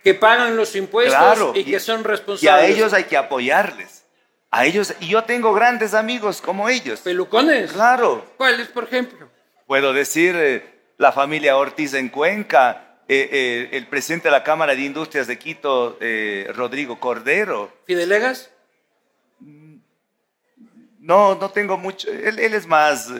que pagan los impuestos y que son responsables. Y a ellos hay que apoyarles. A ellos, y yo tengo grandes amigos como ellos. ¿Pelucones? Claro. ¿Cuáles, por ejemplo? Puedo decir eh, la familia Ortiz en Cuenca, eh, eh, el presidente de la Cámara de Industrias de Quito, Rodrigo Cordero. ¿Fidelegas? No, no tengo mucho. Él, él es más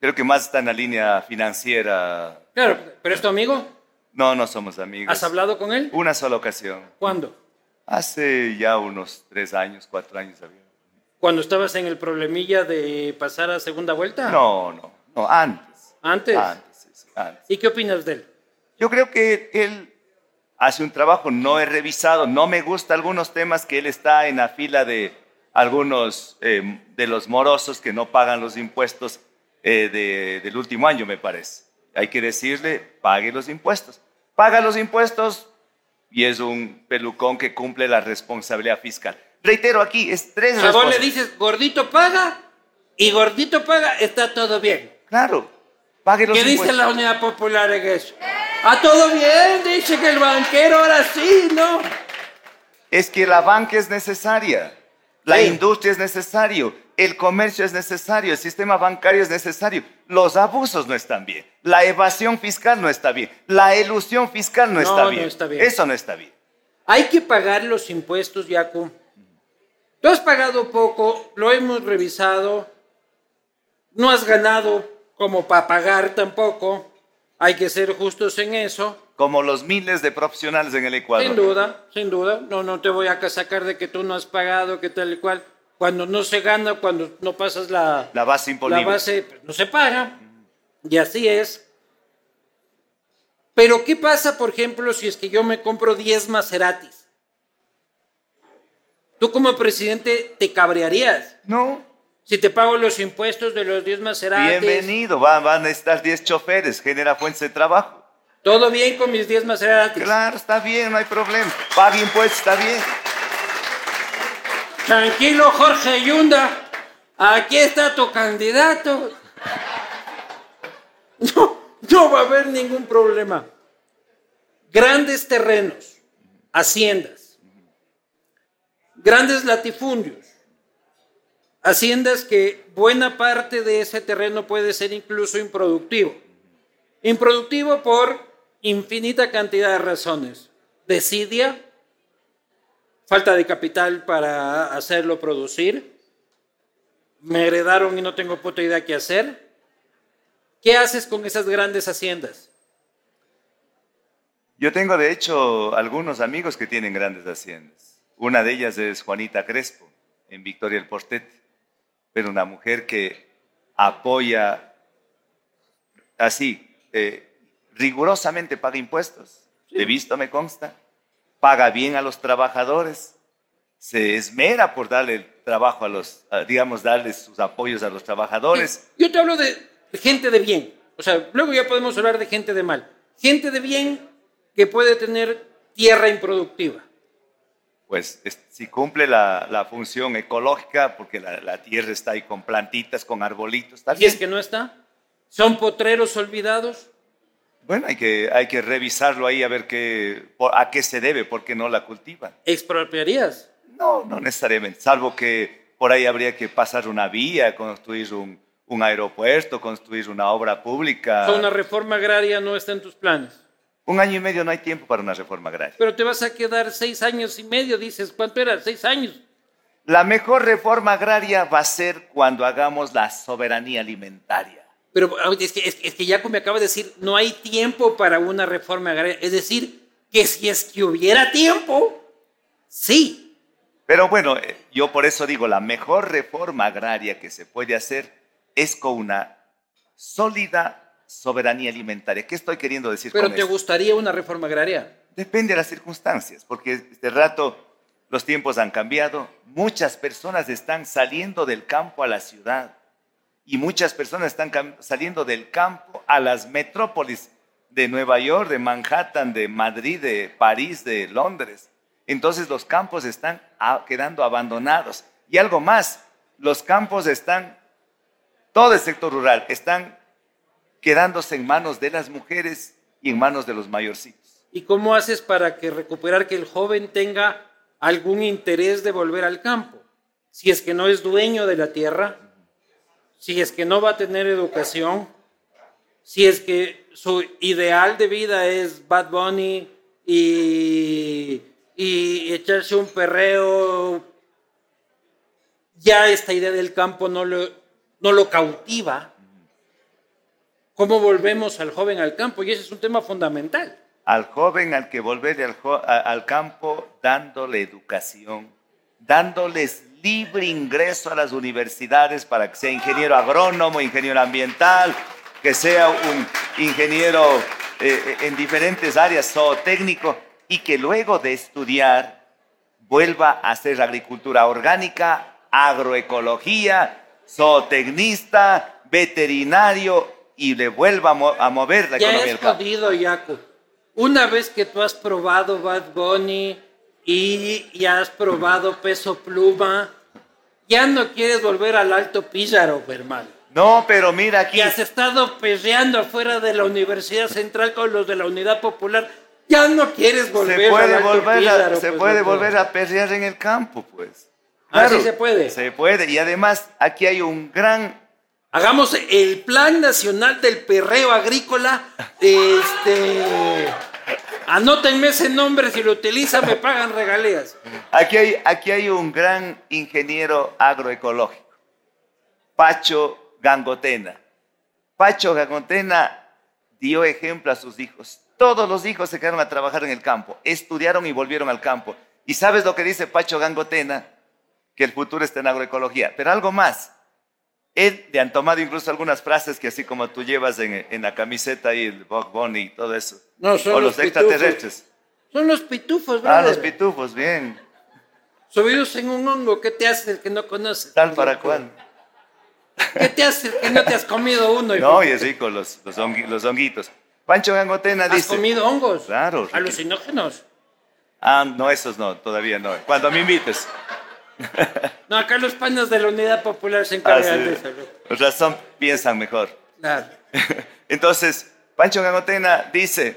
Creo que más está en la línea financiera. Claro, pero es tu amigo. No, no somos amigos. ¿Has hablado con él? Una sola ocasión. ¿Cuándo? Hace ya unos tres años, cuatro años. ¿Cuando estabas en el problemilla de pasar a segunda vuelta? No, no, no, antes. ¿Antes? Antes, sí, antes. ¿Y qué opinas de él? Yo creo que él hace un trabajo, no he revisado, no me gusta algunos temas que él está en la fila de algunos eh, de los morosos que no pagan los impuestos eh, del último año, me parece. Hay que decirle, pague los impuestos. Paga los impuestos y es un pelucón que cumple la responsabilidad fiscal. Reitero aquí, es tres A vos le dices, gordito paga y gordito paga, está todo bien. Claro, pague los impuestos. ¿Qué dice la Unidad Popular en eso? Ah, todo bien, dice que el banquero ahora sí, ¿no? Es que la banca es necesaria, la industria es necesario el comercio es necesario, el sistema bancario es necesario, los abusos no están bien, la evasión fiscal no está bien, la ilusión fiscal no, está, bien. Eso no está bien. Hay que pagar los impuestos, Yacu. Tú has pagado poco, lo hemos revisado, no has ganado como para pagar tampoco, hay que ser justos en eso. Como los miles de profesionales en el Ecuador. Sin duda, sin duda. No, no te voy a sacar de que tú no has pagado, que tal y cual cuando no se gana, cuando no pasas la, la base imponible. La base pues, no se paga. Y así es. Pero ¿qué pasa, por ejemplo, si es que yo me compro 10 Maseratis? ¿Tú como presidente te cabrearías? No. Si te pago los impuestos de los 10 Maseratis. Bienvenido, van, van a estar 10 choferes, genera fuentes de trabajo. Todo bien con mis 10 Maseratis. Claro, está bien, no hay problema. Pague impuestos, está bien. Tranquilo, Jorge Yunda. Aquí está tu candidato. No, no va a haber ningún problema. Grandes terrenos, haciendas, grandes latifundios, haciendas que buena parte de ese terreno puede ser incluso improductivo. Improductivo por infinita cantidad de razones. Desidia, falta de capital para hacerlo producir, me heredaron y no tengo puta idea qué hacer. ¿Qué haces con esas grandes haciendas? Yo tengo de hecho algunos amigos que tienen grandes haciendas. Una de ellas es Juanita Crespo, en Victoria el Portete, pero una mujer que apoya así, eh, rigurosamente paga impuestos, de visto me consta, paga bien a los trabajadores, se esmera por darle trabajo a los, digamos, darles sus apoyos a los trabajadores. Yo te hablo de gente de bien, o sea, luego ya podemos hablar de gente de mal. Gente de bien que puede tener tierra improductiva? Pues si cumple la, función ecológica, porque la, tierra está ahí con plantitas, con arbolitos, está ¿Y es que no está? ¿Son potreros olvidados? Bueno, hay que, hay que revisarlo ahí a ver qué, a qué se debe, por qué no la cultivan. ¿Expropiarías? No, no necesariamente, salvo que por ahí habría que pasar una vía, construir un, un aeropuerto, construir una obra pública. ¿Una reforma agraria no está en tus planes? Un año y medio no hay tiempo para una reforma agraria. Pero te vas a quedar seis años y medio, dices. ¿Cuánto era? Seis años. La mejor reforma agraria va a ser cuando hagamos la soberanía alimentaria. Pero es que, es, que Jaco me acaba de decir, no hay tiempo para una reforma agraria. Es decir, que si es que hubiera tiempo, sí. Pero bueno, eh, yo por eso digo, la mejor reforma agraria que se puede hacer es con una sólida soberanía alimentaria. ¿Qué estoy queriendo decir ¿Pero te gustaría una reforma agraria? Depende de las circunstancias, porque este rato los tiempos han cambiado, muchas personas están saliendo del campo a la ciudad y muchas personas están saliendo del campo a las metrópolis de Nueva York, de Manhattan, de Madrid, de París, de Londres. Entonces los campos están quedando abandonados. Y algo más, los campos están, todo el sector rural, están quedándose en manos de las mujeres y en manos de los mayorcitos. ¿Y cómo haces para que recuperar que el joven tenga algún interés de volver al campo? Si es que no es dueño de la tierra, si es que no va a tener educación, si es que su ideal de vida es Bad Bunny y, echarse un perreo, ya esta idea del campo no lo, no lo cautiva ¿Cómo volvemos al joven al campo? Y ese es un tema fundamental. Al joven al que volver al, al campo dándole educación, dándoles libre ingreso a las universidades para que sea ingeniero agrónomo, ingeniero ambiental, que sea un ingeniero eh, eh, en diferentes áreas, técnico, y que luego de estudiar vuelva a hacer agricultura orgánica, agroecología, zootecnista, veterinario, y le vuelva a, mover la economía del campo. jodido, Yaco. Una vez que tú has probado Bad Bunny y ya has probado Peso Pluma, ya no quieres volver al Alto Pízaro, hermano. No, pero mira aquí. Y has estado perreando afuera de la Universidad Central con los de la Unidad Popular. Ya no quieres volver se puede al Alto volver a, Se pues, puede volver a perrear en el campo, pues. Ah, claro, se puede. Se puede. Y además, aquí hay un gran Hagamos el Plan Nacional del Perreo Agrícola. Este, anótenme ese nombre, si lo utilizan me pagan regalías. Aquí hay, aquí hay un gran ingeniero agroecológico, Pacho Gangotena. Pacho Gangotena dio ejemplo a sus hijos. Todos los hijos se quedaron a trabajar en el campo, estudiaron y volvieron al campo. ¿Y sabes lo que dice Pacho Gangotena? Que el futuro está en agroecología. Pero algo más, le han tomado incluso algunas frases que así como tú llevas en, en la camiseta y el Bog Bunny y todo eso. No, son o los, extraterrestres. Son los pitufos, ¿verdad? Ah, los pitufos, bien. Subidos en un hongo, ¿qué te hace el que no conoces? Tal para cual. ¿Qué te hace que no te has comido uno? No, y es rico los, los, los honguitos. Pancho Gangotena dice... ¿Has comido hongos? Claro. ¿Alucinógenos? Ah, no, esos no, todavía no. Cuando me invites. No, acá los panes de la Unidad Popular se encargan ah, de eso. Por razón, piensan mejor. Claro. Entonces, Pancho Gangotena dice,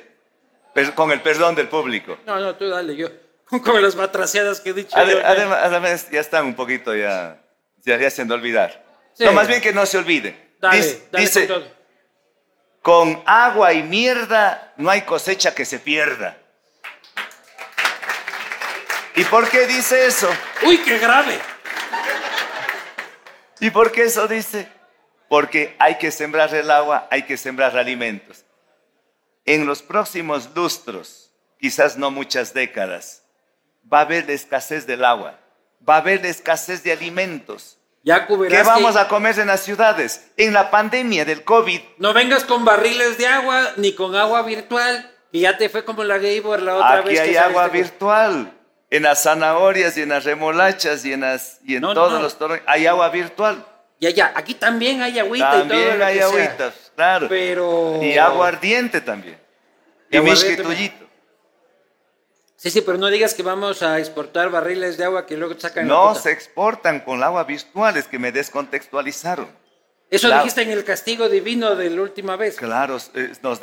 con el perdón del público. No, no, tú dale, yo. Con las batraciadas que he dicho. además, ya están un poquito ya, ya, haciendo olvidar. No, más bien que no se olvide. Dale, dice, con, con agua y mierda no hay cosecha que se pierda. ¿Y por qué dice eso? ¡Uy, qué grave! ¿Y por qué eso dice? Porque hay que sembrar el agua, hay que sembrar alimentos. En los próximos lustros, quizás no muchas décadas, va a haber escasez del agua, va a haber escasez de alimentos. Ya ¿Qué vamos a comer en las ciudades? En la pandemia del COVID. No vengas con barriles de agua ni con agua virtual, que ya te fue como la Gaybor la otra vez. Aquí hay agua virtual en las zanahorias y en las remolachas y en, las, y en todos los toros hay agua virtual. Ya, ya, aquí también hay agüita también y todo. También hay agüita, claro. Pero... Y agua ardiente también. Y, y Sí, sí, pero no digas que vamos a exportar barriles de agua que luego sacan. No se exportan con el agua virtual, es que me descontextualizaron. Eso dijiste en el castigo divino de la última vez. Claro, nos,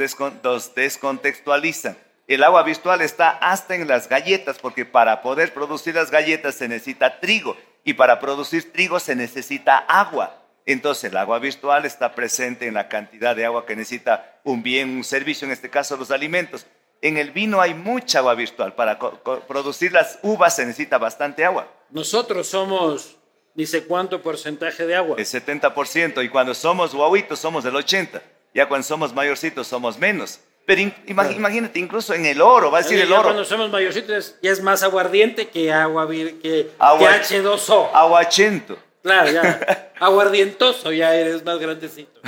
nos descontextualizan. El agua virtual está hasta en las galletas, porque para poder producir las galletas se necesita trigo y para producir trigo se necesita agua. Entonces el agua virtual está presente en la cantidad de agua que necesita un bien, un servicio, en este caso los alimentos. En el vino hay mucha agua virtual. Para producir las uvas se necesita bastante agua. Nosotros somos, dice cuánto porcentaje de agua. El 70%. Y cuando somos guauitos somos del 80%. Ya cuando somos mayorcitos somos menos. Pero imagínate, incluso en el oro, va a decir el oro. Cuando somos mayorcitos ya es más aguardiente que agua que, H2O. Aguachento. Claro, ya. aguardientoso ya eres más grandecito.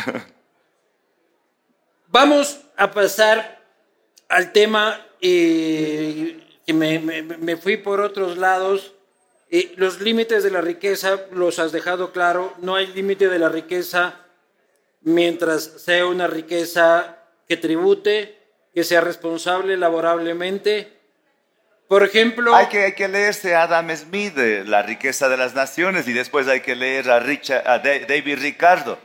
Vamos a pasar al tema eh, que me, fui por otros lados. Eh, los límites de la riqueza los has dejado claro. No hay límite de la riqueza mientras sea una riqueza que tribute, que sea responsable laborablemente. Por ejemplo... Hay que, hay que leerse a Adam Smith, La riqueza de las naciones, y después hay que leer a, Richard, a David Ricardo,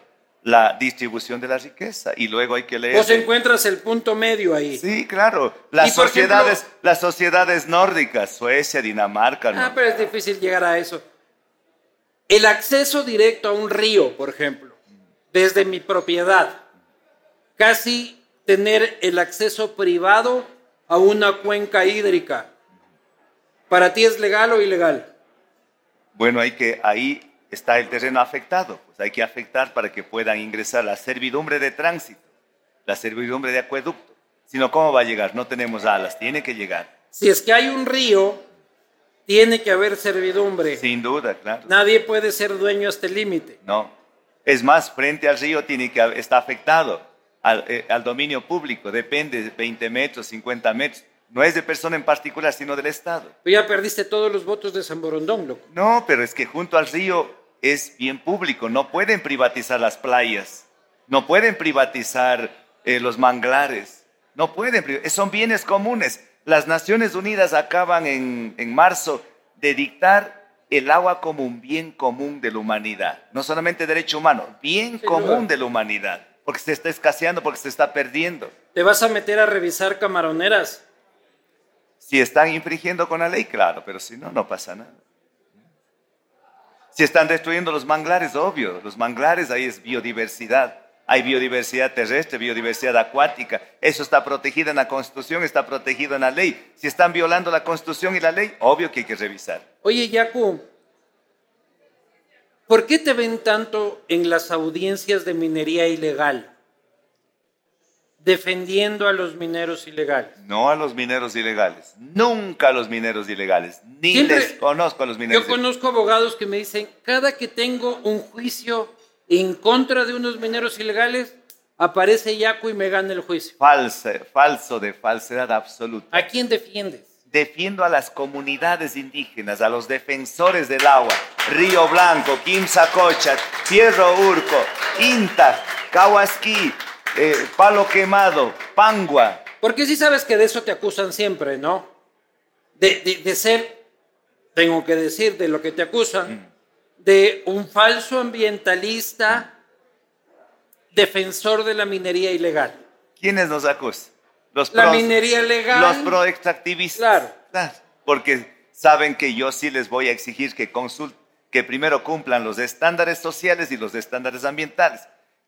La distribución de la riqueza, y luego hay que leer... Vos encuentras el punto medio ahí. Sí, claro. Las, sociedades, las sociedades nórdicas, Suecia, Dinamarca... Ah, pero es difícil llegar a eso. El acceso directo a un río, por ejemplo, desde mi propiedad, casi tener el acceso privado a una cuenca hídrica. ¿Para ti es legal o ilegal? Bueno, hay que, ahí está el terreno afectado. Pues hay que afectar para que puedan ingresar la servidumbre de tránsito, la servidumbre de acueducto. Si no, ¿cómo va a llegar? No tenemos alas, tiene que llegar. Si es que hay un río, tiene que haber servidumbre. Sin duda, claro. Nadie puede ser dueño hasta el límite. No. Es más, frente al río tiene que está afectado eh, al, dominio público, depende de 20 metros, 50 metros. No es de persona en particular, sino del Estado. Pero ya perdiste todos los votos de San Borondón, loco. No, pero es que junto al río es bien público. No pueden privatizar las playas. No pueden privatizar eh, los manglares. No pueden. Son bienes comunes. Las Naciones Unidas acaban en, en marzo de dictar el agua como un bien común de la humanidad. No solamente derecho humano, bien común de la humanidad porque se está escaseando, porque se está perdiendo. ¿Te vas a meter a revisar camaroneras? Si están infringiendo con la ley, claro, pero si no, no pasa nada. Si están destruyendo los manglares, obvio, los manglares ahí es biodiversidad. Hay biodiversidad terrestre, biodiversidad acuática. Eso está protegido en la Constitución, está protegido en la ley. Si están violando la Constitución y la ley, obvio que hay que revisar. Oye, Yacu, ¿Por qué te ven tanto en las audiencias de minería ilegal? Defendiendo a los mineros ilegales. No a los mineros ilegales. Nunca a los mineros ilegales. Ni les conozco a los mineros Yo conozco abogados que me dicen, cada que tengo un juicio en contra de unos mineros ilegales, aparece Yaco y me gana el juicio. Falso, falso de falsedad absoluta. ¿A quién defiendes? Defiendo a las comunidades indígenas, a los defensores del agua, Río Blanco, Quimsacocha, Fierro Urco, Inta, Cahuasquí, eh, Palo Quemado, Pangua. Porque sí sabes que de eso te acusan siempre, ¿no? De, de, de ser, tengo que decir, de lo que te acusan, mm. de un falso ambientalista, defensor de la minería ilegal. ¿Quiénes nos acusan? Los la minería legal. Los proextractivistas. Claro. Porque saben que yo sí les voy a exigir que que primero cumplan los estándares sociales y los estándares ambientales.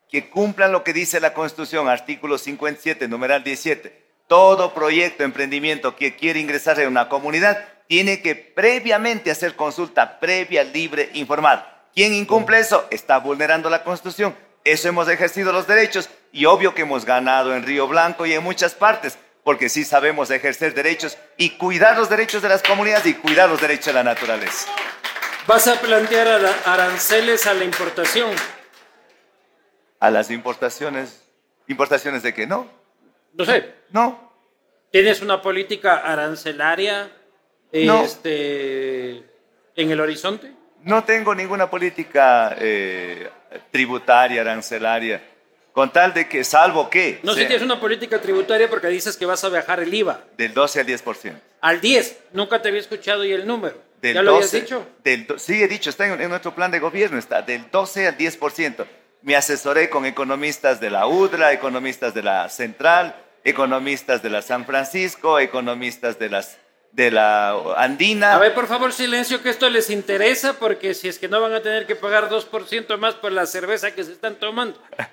Que cumplan lo que dice la Constitución, artículo 57, numeral 17. Todo proyecto, emprendimiento que quiere ingresar en una comunidad tiene que previamente hacer consulta previa, libre, informada. ¿Quién incumple eso? Está vulnerando la Constitución. Eso hemos ejercido los derechos y obvio que hemos ganado en Río Blanco y en muchas partes, porque sí sabemos ejercer derechos y cuidar los derechos de las comunidades y cuidar los derechos de la naturaleza. ¿Vas a plantear aranceles a la importación? A las importaciones. ¿Importaciones de qué? No. No sé. No. ¿Tienes una política arancelaria este, en el horizonte? No tengo ninguna política eh, tributaria, arancelaria, con tal de que, salvo que... No, si tienes una política tributaria porque dices que vas a bajar el IVA. Del 12 al 10%. Al 10, nunca te había escuchado y el número. ¿Ya lo habías dicho? Del, sí, he dicho, está en, nuestro plan de gobierno, está del 12 al 10%. Me asesoré con economistas de la UDRA, economistas de la Central, economistas de la San Francisco, economistas de las de la andina. A ver, por favor, silencio, que esto les interesa, porque si es que no van a tener que pagar 2% más por la cerveza que se están tomando.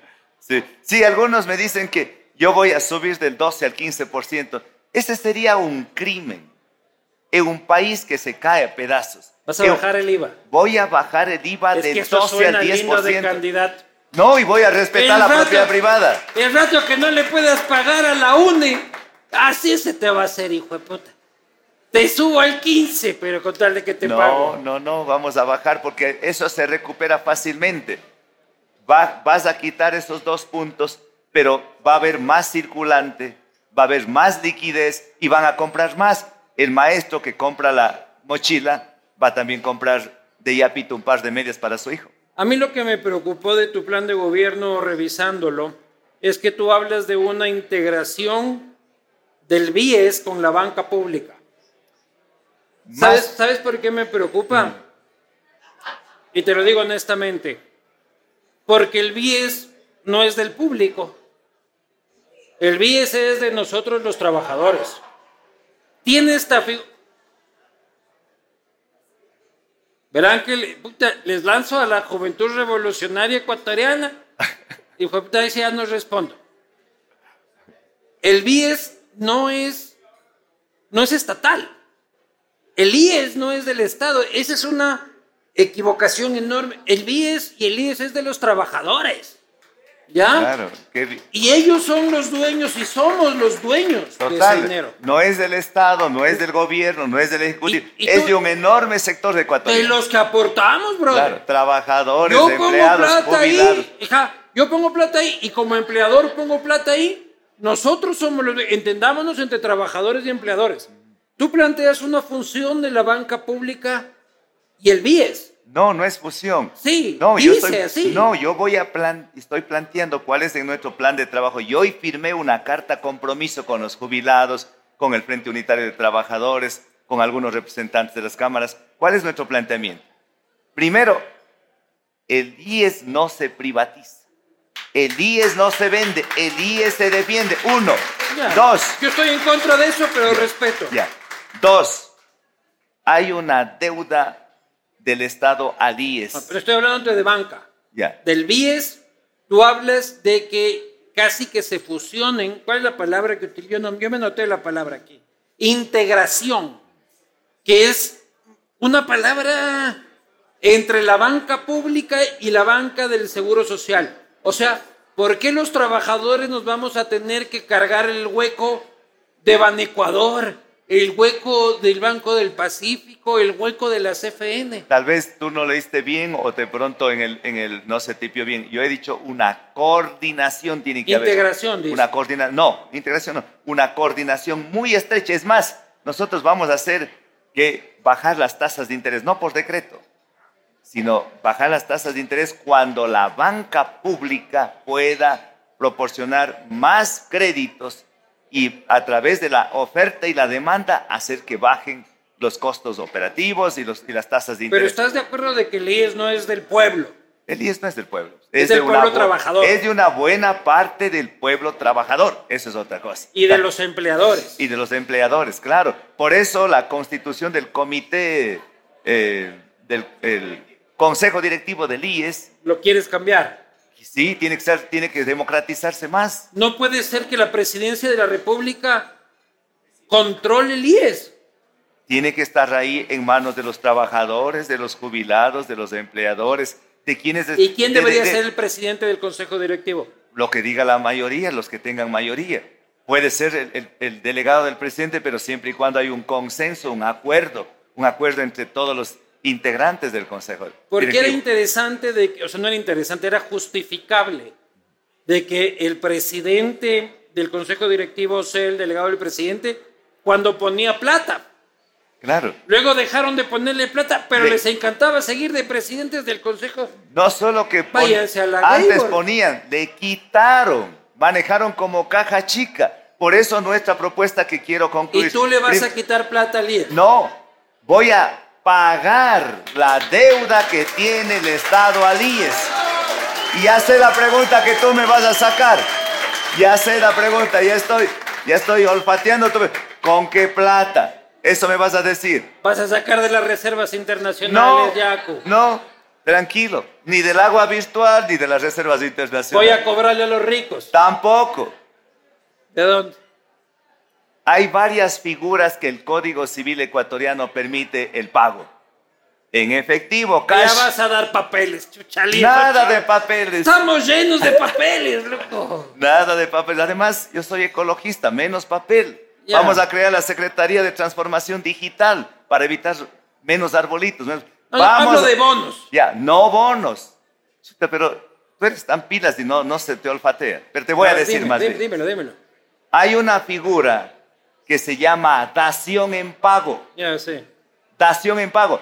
Sí, sí, algunos me dicen que yo voy a subir del 12 al 15%. Ese sería un crimen en un país que se cae a pedazos. ¿Vas a bajar el IVA? Voy a bajar el IVA del 12 al 10%. de candidato. No, y voy a respetar la propiedad privada. El rato que no le puedas pagar a la UNE, así se te va a hacer, hijo de puta. Te subo al 15, pero con tal de que te no, pago. No, no, no, vamos a bajar porque eso se recupera fácilmente. vas a quitar esos dos puntos, pero va a haber más circulante, va a haber más liquidez y van a comprar más. El maestro que compra la mochila va a también comprar de yapito un par de medias para su hijo. A mí lo que me preocupó de tu plan de gobierno revisándolo es que tú hablas de una integración del BIES con la banca pública. ¿Sabes, por qué me preocupa? Y te lo digo honestamente. Porque el BIES no es del público. El BIES es de nosotros los trabajadores. Tiene esta figura. Verán que les lanzo a la juventud revolucionaria ecuatoriana y fue ya no respondo. El BIES no es, no es estatal. El IES no es del Estado. Esa es una equivocación enorme. El IES y el IES es de los trabajadores. ¿Ya? Claro. Y ellos son los dueños y somos los dueños de ese dinero. No es del Estado, no es del gobierno, no es del Ejecutivo. es de un enorme sector de Ecuador. De los que aportamos, brother. Claro, trabajadores, yo empleados, pongo plata Ahí, hija, yo pongo plata ahí y como empleador pongo plata ahí. Nosotros somos los... Entendámonos entre trabajadores y empleadores. Tú planteas una función de la banca pública y el BIES. No, no es fusión. Sí, no, yo estoy, No, yo voy a plan, estoy planteando cuál es nuestro plan de trabajo. Yo hoy firmé una carta compromiso con los jubilados, con el Frente Unitario de Trabajadores, con algunos representantes de las cámaras. ¿Cuál es nuestro planteamiento? Primero, el IES no se privatiza. El IES no se vende, el IES se defiende. Uno. Dos. Yo estoy en contra de eso, pero respeto. Ya. Dos, hay una deuda del Estado al IES. pero estoy hablando de banca. Ya. Del BIES, tú hablas de que casi que se fusionen. ¿Cuál es la palabra que utilizo? Yo, no, yo me noté la palabra aquí. Integración, que es una palabra entre la banca pública y la banca del Seguro Social. O sea, ¿por qué los trabajadores nos vamos a tener que cargar el hueco de Banecuador, el hueco del Banco del Pacífico, el hueco de la CFN. Tal vez tú no leíste bien o de pronto en el, en el no se tipió bien. Yo he dicho una coordinación tiene que integración, haber. Integración, Una coordinación, no, integración no, una coordinación muy estrecha. Es más, nosotros vamos a hacer que bajar las tasas de interés, no por decreto, sino bajar las tasas de interés cuando la banca pública pueda proporcionar más créditos y a través de la oferta y la demanda hacer que bajen los costos operativos y, los, y las tasas de interés. Pero estás de acuerdo de que el IES no es del pueblo. El IES no es del pueblo. Es, del pueblo trabajador. Es de una buena parte del pueblo trabajador. Eso es otra cosa. Y de los empleadores. Y de los empleadores, claro. Por eso la constitución del comité, eh, del el consejo directivo del IES. ¿Lo quieres cambiar? Sí, tiene que, ser, tiene que democratizarse más. No puede ser que la presidencia de la República controle el IES. Tiene que estar ahí en manos de los trabajadores, de los jubilados, de los empleadores, de quienes... ¿Y quién debería ser el presidente del Consejo Directivo? Lo que diga la mayoría, los que tengan mayoría. Puede ser el, el delegado del presidente, pero siempre y cuando hay un consenso, un acuerdo, un acuerdo entre todos los integrantes del Consejo. Porque era interesante, de, o sea, no era interesante, era justificable de que el presidente del Consejo Directivo sea el delegado del presidente cuando ponía plata. Claro. Luego dejaron de ponerle plata, pero les encantaba seguir de presidentes del Consejo. No solo que antes ponían, le quitaron, manejaron como caja chica. Por eso nuestra propuesta que quiero concluir. ¿Y tú le vas a quitar plata al? No, voy a pagar la deuda que tiene el Estado al IES. Y ya sé la pregunta que tú me vas a sacar. Ya sé la pregunta, ya estoy, ya estoy olfateando. ¿Con qué plata? Eso me vas a decir. ¿Vas a sacar de las reservas internacionales, no, No, tranquilo. Ni del agua virtual ni de las reservas internacionales. Voy a cobrarle a los ricos. Tampoco. ¿De dónde? Hay varias figuras que el Código Civil ecuatoriano permite el pago. En efectivo, cash. Ya vas a dar papeles, chuchalito. Nada de papeles. Estamos llenos de papeles, loco. Nada de papeles. Además, yo soy ecologista, menos papel. Vamos a crear la Secretaría de Transformación Digital para evitar menos arbolitos. Vamos hablo de bonos. Ya, no bonos. Pero tú eres tan pilas y no, no se te olfatea. Pero te voy a decir más bien. Dímelo, dímelo. Hay una figura que se llama dación en pago. Ya sé. Dación en pago.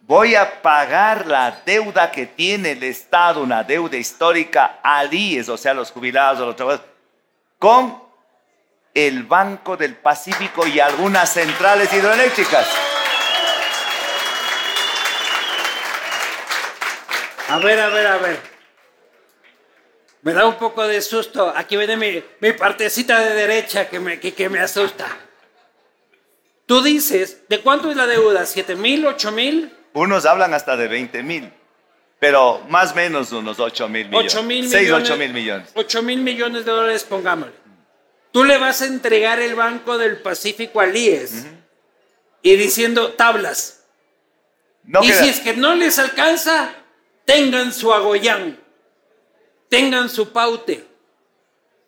Voy a pagar la deuda que tiene el Estado, una deuda histórica al IES, o sea, los jubilados o los trabajadores, con el Banco del Pacífico y algunas centrales hidroeléctricas. A ver, a ver, a ver. Me da un poco de susto. Aquí viene mi, mi partecita de derecha que me, que, me asusta. Tú dices, ¿de cuánto es la deuda? ¿7 mil, 8 mil? Unos hablan hasta de 20 mil, pero más o menos unos 8 mil millones. 8 mil millones. 6, 8 mil millones. 8 mil millones de dólares, pongámosle. Tú le vas a entregar el Banco del Pacífico al IES y diciendo tablas. y si es que no les alcanza, tengan su agoyán tengan su paute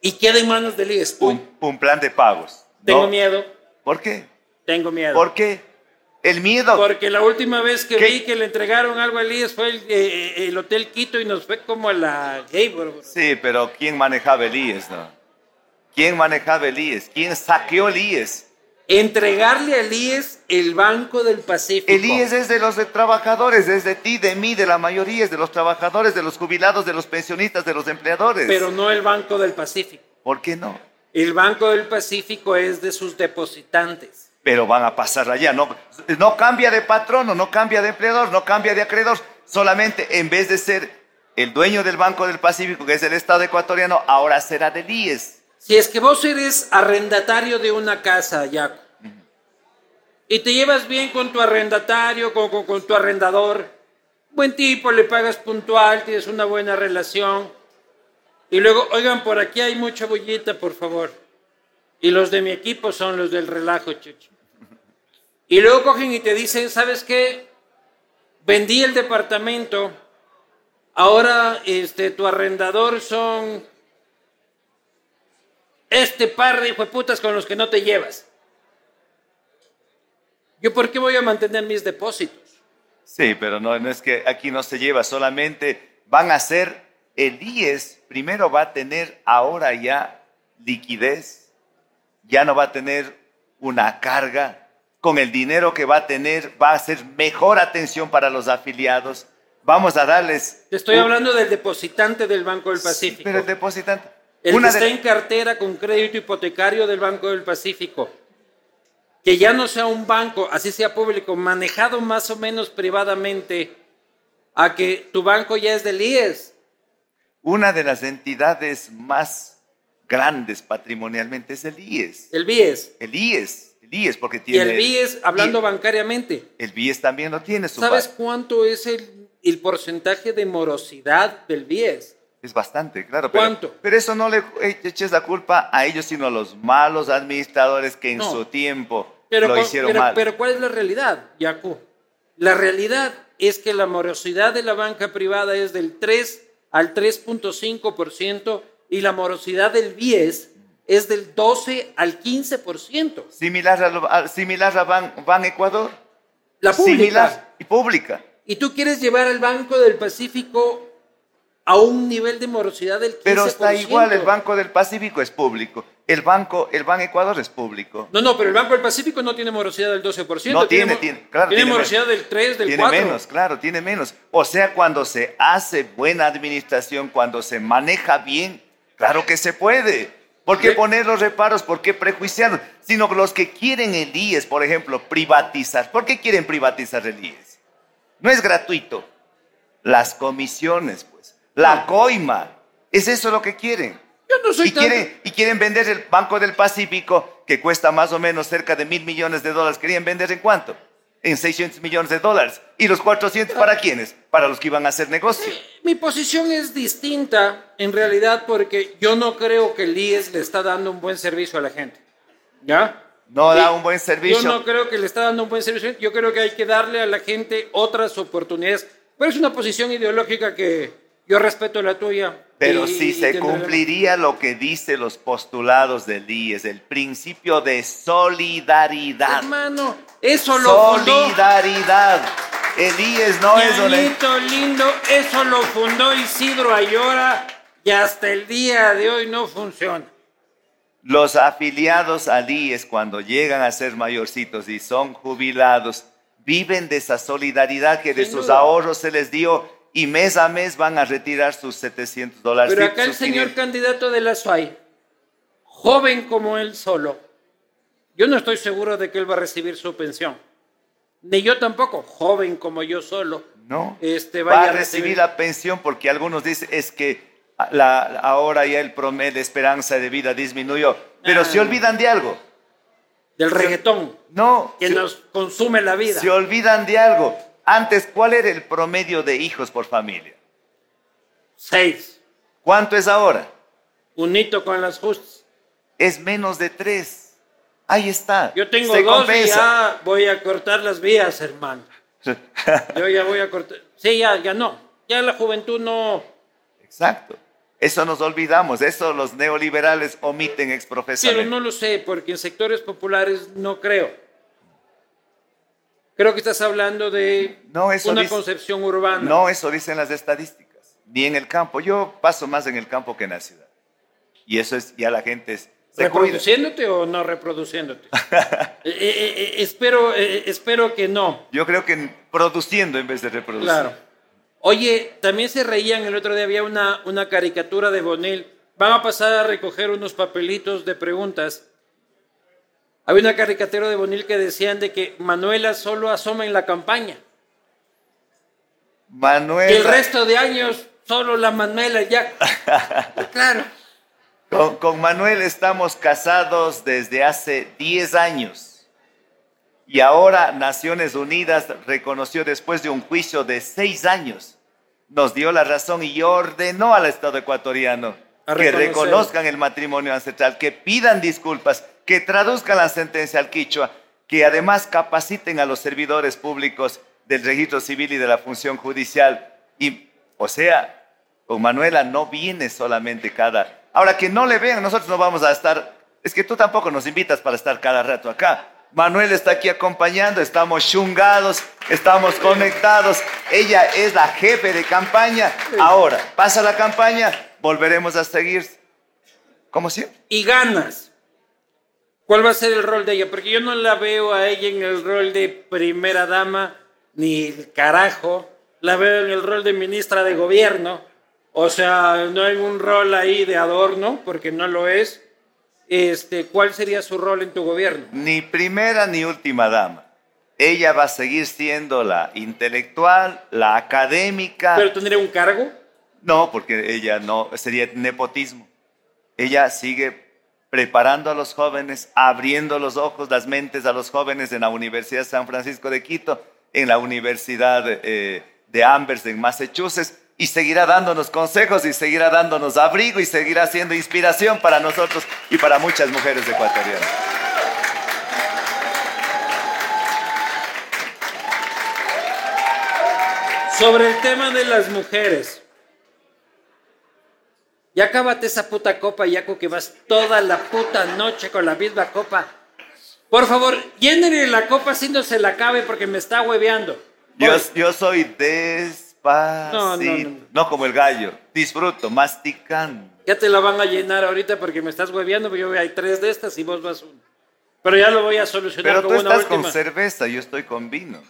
y quede en manos del IES. Un, plan de pagos. Tengo miedo. ¿Por qué? Tengo miedo. ¿Por qué? El miedo. Porque la última vez que vi que le entregaron algo al IES fue eh, el, Hotel Quito y nos fue como a la Gaybor. Sí, pero ¿quién manejaba el IES? No? ¿Quién manejaba el IES? ¿Quién saqueó el IES? Entregarle al IES el Banco del Pacífico. El IES es de los trabajadores, es de ti, de mí, de la mayoría, es de los trabajadores, de los jubilados, de los pensionistas, de los empleadores. Pero no el Banco del Pacífico. ¿Por qué no? El Banco del Pacífico es de sus depositantes. Pero van a pasar allá, no, no cambia de patrono, no cambia de empleador, no cambia de acreedor, solamente en vez de ser el dueño del Banco del Pacífico, que es el Estado ecuatoriano, ahora será del IES. Si es que vos eres arrendatario de una casa, Jaco, y te llevas bien con tu arrendatario, con, con, tu arrendador, buen tipo, le pagas puntual, tienes una buena relación, y luego, oigan, por aquí hay mucha bullita, por favor. Y los de mi equipo son los del relajo, chucho. Y luego cogen y te dicen, ¿sabes qué? Vendí el departamento, ahora este, tu arrendador son este par de putas con los que no te llevas. ¿Yo por qué voy a mantener mis depósitos? Sí, pero no, no es que aquí no se lleva, solamente van a ser, el IES primero va a tener ahora ya liquidez, ya no va a tener una carga. Con el dinero que va a tener, va a ser mejor atención para los afiliados. Vamos a darles. Te estoy hablando del depositante del Banco del Pacífico. pero el depositante. El que está en cartera con crédito hipotecario del Banco del Pacífico. Que ya no sea un banco, así sea público, manejado más o menos privadamente, a que tu banco ya es del IES. Una de las entidades más grandes patrimonialmente es el IES. El BIES. El IES. El IES, porque tiene. Y el BIES, hablando bancariamente. El BIES también lo tiene. Su ¿Sabes cuánto es el, el porcentaje de morosidad del BIES? Es bastante, claro. Pero, ¿Cuánto? Pero eso no le eches la culpa a ellos, sino a los malos administradores que en su tiempo lo hicieron pero, mal. Pero ¿cuál es la realidad, Yacu? La realidad es que la morosidad de la banca privada es del 3 al 3.5% y la morosidad del BIES es del 12 al 15%. Similar a, similar a Ban, Ecuador. La pública. Similar y pública. Y tú quieres llevar al Banco del Pacífico a un nivel de morosidad del 15%. Pero está igual, el Banco del Pacífico es público. El Banco, el Ban Ecuador es público. No, no, pero el Banco del Pacífico no tiene morosidad del 12%. No tiene, tiene, claro. Tiene, morosidad del 3, del 4. Tiene menos, claro, tiene menos. O sea, cuando se hace buena administración, cuando se maneja bien, claro que se puede. ¿Por qué poner los reparos? ¿Por qué prejuiciarlos? Sino los que quieren el IES, por ejemplo, privatizar. ¿Por qué quieren privatizar el IES? No es gratuito. Las comisiones, pues la coima. ¿Es eso lo que quieren? Yo no soy y, quieren, y quieren vender el Banco del Pacífico, que cuesta más o menos cerca de mil millones de dólares. ¿Querían vender en cuánto? En 600 millones de dólares. ¿Y los 400 para quiénes? Para los que iban a hacer negocio. Mi, posición es distinta, en realidad, porque yo no creo que el IES le está dando un buen servicio a la gente. ¿Ya? No da un buen servicio. Yo no creo que le está dando un buen servicio. Yo creo que hay que darle a la gente otras oportunidades. Pero es una posición ideológica que, yo respeto la tuya. Pero si se cumpliría lo que dice los postulados del IES, el principio de solidaridad. Hermano, eso lo Solidaridad. El IES no es... Bonito, lindo, eso lo fundó Isidro Ayora y hasta el día de hoy no funciona. Los afiliados al IES cuando llegan a ser mayorcitos y son jubilados, viven de esa solidaridad que de sus ahorros se les dio y mes a mes van a retirar sus 700 dólares. Pero acá el señor candidato de la SUAI, joven como él solo, yo no estoy seguro de que él va a recibir su pensión. Ni yo tampoco, joven como yo solo. No, este, va a recibir, la pensión porque algunos dicen es que la, ahora ya el promedio de esperanza de vida disminuyó. Pero se ah. olvidan de algo. Del reggaetón. No. Que nos consume la vida. Se olvidan de algo. Antes, ¿cuál era el promedio de hijos por familia? Seis. ¿Cuánto es ahora? Un hito con las justas. Es menos de tres. Ahí está. Yo tengo dos y ya voy a cortar las vías, hermano. Yo ya voy a cortar. Sí, ya, ya no. Ya la juventud no. Exacto. Eso nos olvidamos, eso los neoliberales omiten exprofesamente. Pero no lo sé, porque en sectores populares no creo. Creo que estás hablando de una concepción urbana. No, eso dicen las estadísticas, ni en el campo. Yo paso más en el campo que en la ciudad. Y eso es, ya la gente es... ¿Reproduciéndote o no reproduciéndote? Eh, eh, eh, espero, espero que no. Yo creo que produciendo en vez de reproduciendo. Claro. Oye, también se reían el otro día, había una, una caricatura de Bonil. Van a pasar a recoger unos papelitos de preguntas había una caricatura de Bonil que decían de que Manuela solo asoma en la campaña. Manuela. Que el resto de años solo la Manuela ya. claro. Con, con, Manuel estamos casados desde hace 10 años. Y ahora Naciones Unidas reconoció después de un juicio de 6 años, nos dio la razón y ordenó al Estado ecuatoriano que reconozcan el matrimonio ancestral, que pidan disculpas que traduzcan la sentencia al quichua, que además capaciten a los servidores públicos del registro civil y de la función judicial. Y, o sea, con Manuela no viene solamente cada... Ahora, que no le vean, nosotros no vamos a estar... Es que tú tampoco nos invitas para estar cada rato acá. Manuel está aquí acompañando, estamos chungados, estamos conectados. Ella es la jefe de campaña. Ahora, pasa la campaña, volveremos a seguir como siempre. Y ganas. ¿Cuál va a ser el rol de ella? Porque yo no la veo a ella en el rol de primera dama, ni el carajo. La veo en el rol de ministra de gobierno. O sea, no hay un rol ahí de adorno, porque no lo es. Este, ¿Cuál sería su rol en tu gobierno? Ni primera ni última dama. Ella va a seguir siendo la intelectual, la académica. ¿Pero tendría un cargo? No, porque ella no, sería nepotismo. Ella sigue preparando a los jóvenes, abriendo los ojos, las mentes a los jóvenes en la Universidad San Francisco de Quito, en la Universidad eh, de Amherst en Massachusetts, y seguirá dándonos consejos y seguirá dándonos abrigo y seguirá siendo inspiración para nosotros y para muchas mujeres ecuatorianas. Sobre el tema de las mujeres, ya acábate esa puta copa, Yaco, que vas toda la puta noche con la misma copa. Por favor, llénele la copa si no se la acabe porque me está hueveando. Yo, yo soy despacito. No, no, no, como el gallo. Disfruto, masticando. Ya te la van a llenar ahorita porque me estás hueveando, yo hay tres de estas y vos vas uno. Pero ya lo voy a solucionar Pero tú estás con cerveza, yo estoy con vino.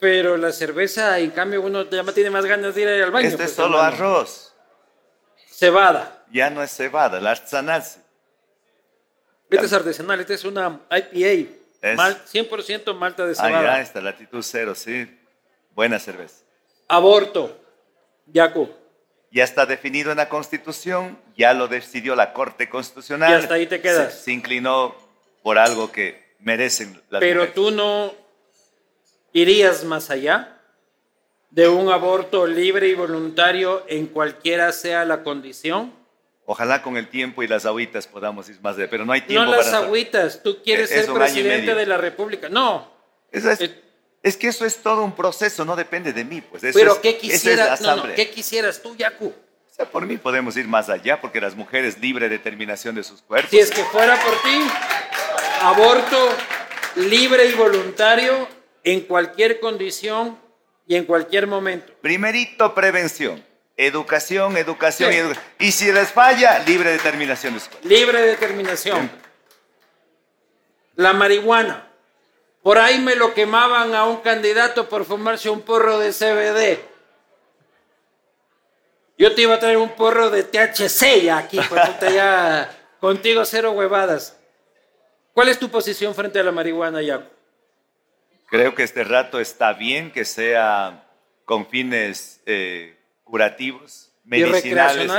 Pero la cerveza, en cambio, uno ya tiene más ganas de ir al baño. Este es pues, solo arroz. Cebada. Ya no es cebada, la artesanal. Este es artesanal, este es una IPA. 100% malta de cebada. Ah, ya está, latitud cero, sí. Buena cerveza. Aborto. Yaco. Ya está definido en la Constitución, ya lo decidió la Corte Constitucional. Y hasta ahí te quedas. Se, inclinó por algo que merecen las Pero tú no irías más allá de un aborto libre y voluntario en cualquiera sea la condición? Ojalá con el tiempo y las agüitas podamos ir más de, pero no hay tiempo. No las agüitas, tú quieres ser presidente de la República. No. Eh, es, que eso es todo un proceso, no depende de mí. Pues. pero ¿qué, quisieras, ¿qué quisieras tú, Yacu? O sea, por mí podemos ir más allá, porque las mujeres libre determinación de sus cuerpos. Si es que fuera por ti, aborto libre y voluntario en cualquier condición y en cualquier momento. Primerito, prevención. Educación, educación y educación. Y si les falla, libre determinación de escuela. Libre determinación. La marihuana. Por ahí me lo quemaban a un candidato por fumarse un porro de CBD. Yo te iba a traer un porro de THC ya aquí, pues ya contigo cero huevadas. ¿Cuál es tu posición frente a la marihuana, Jaco? Creo que este rato está bien que sea con fines eh, curativos, medicinales,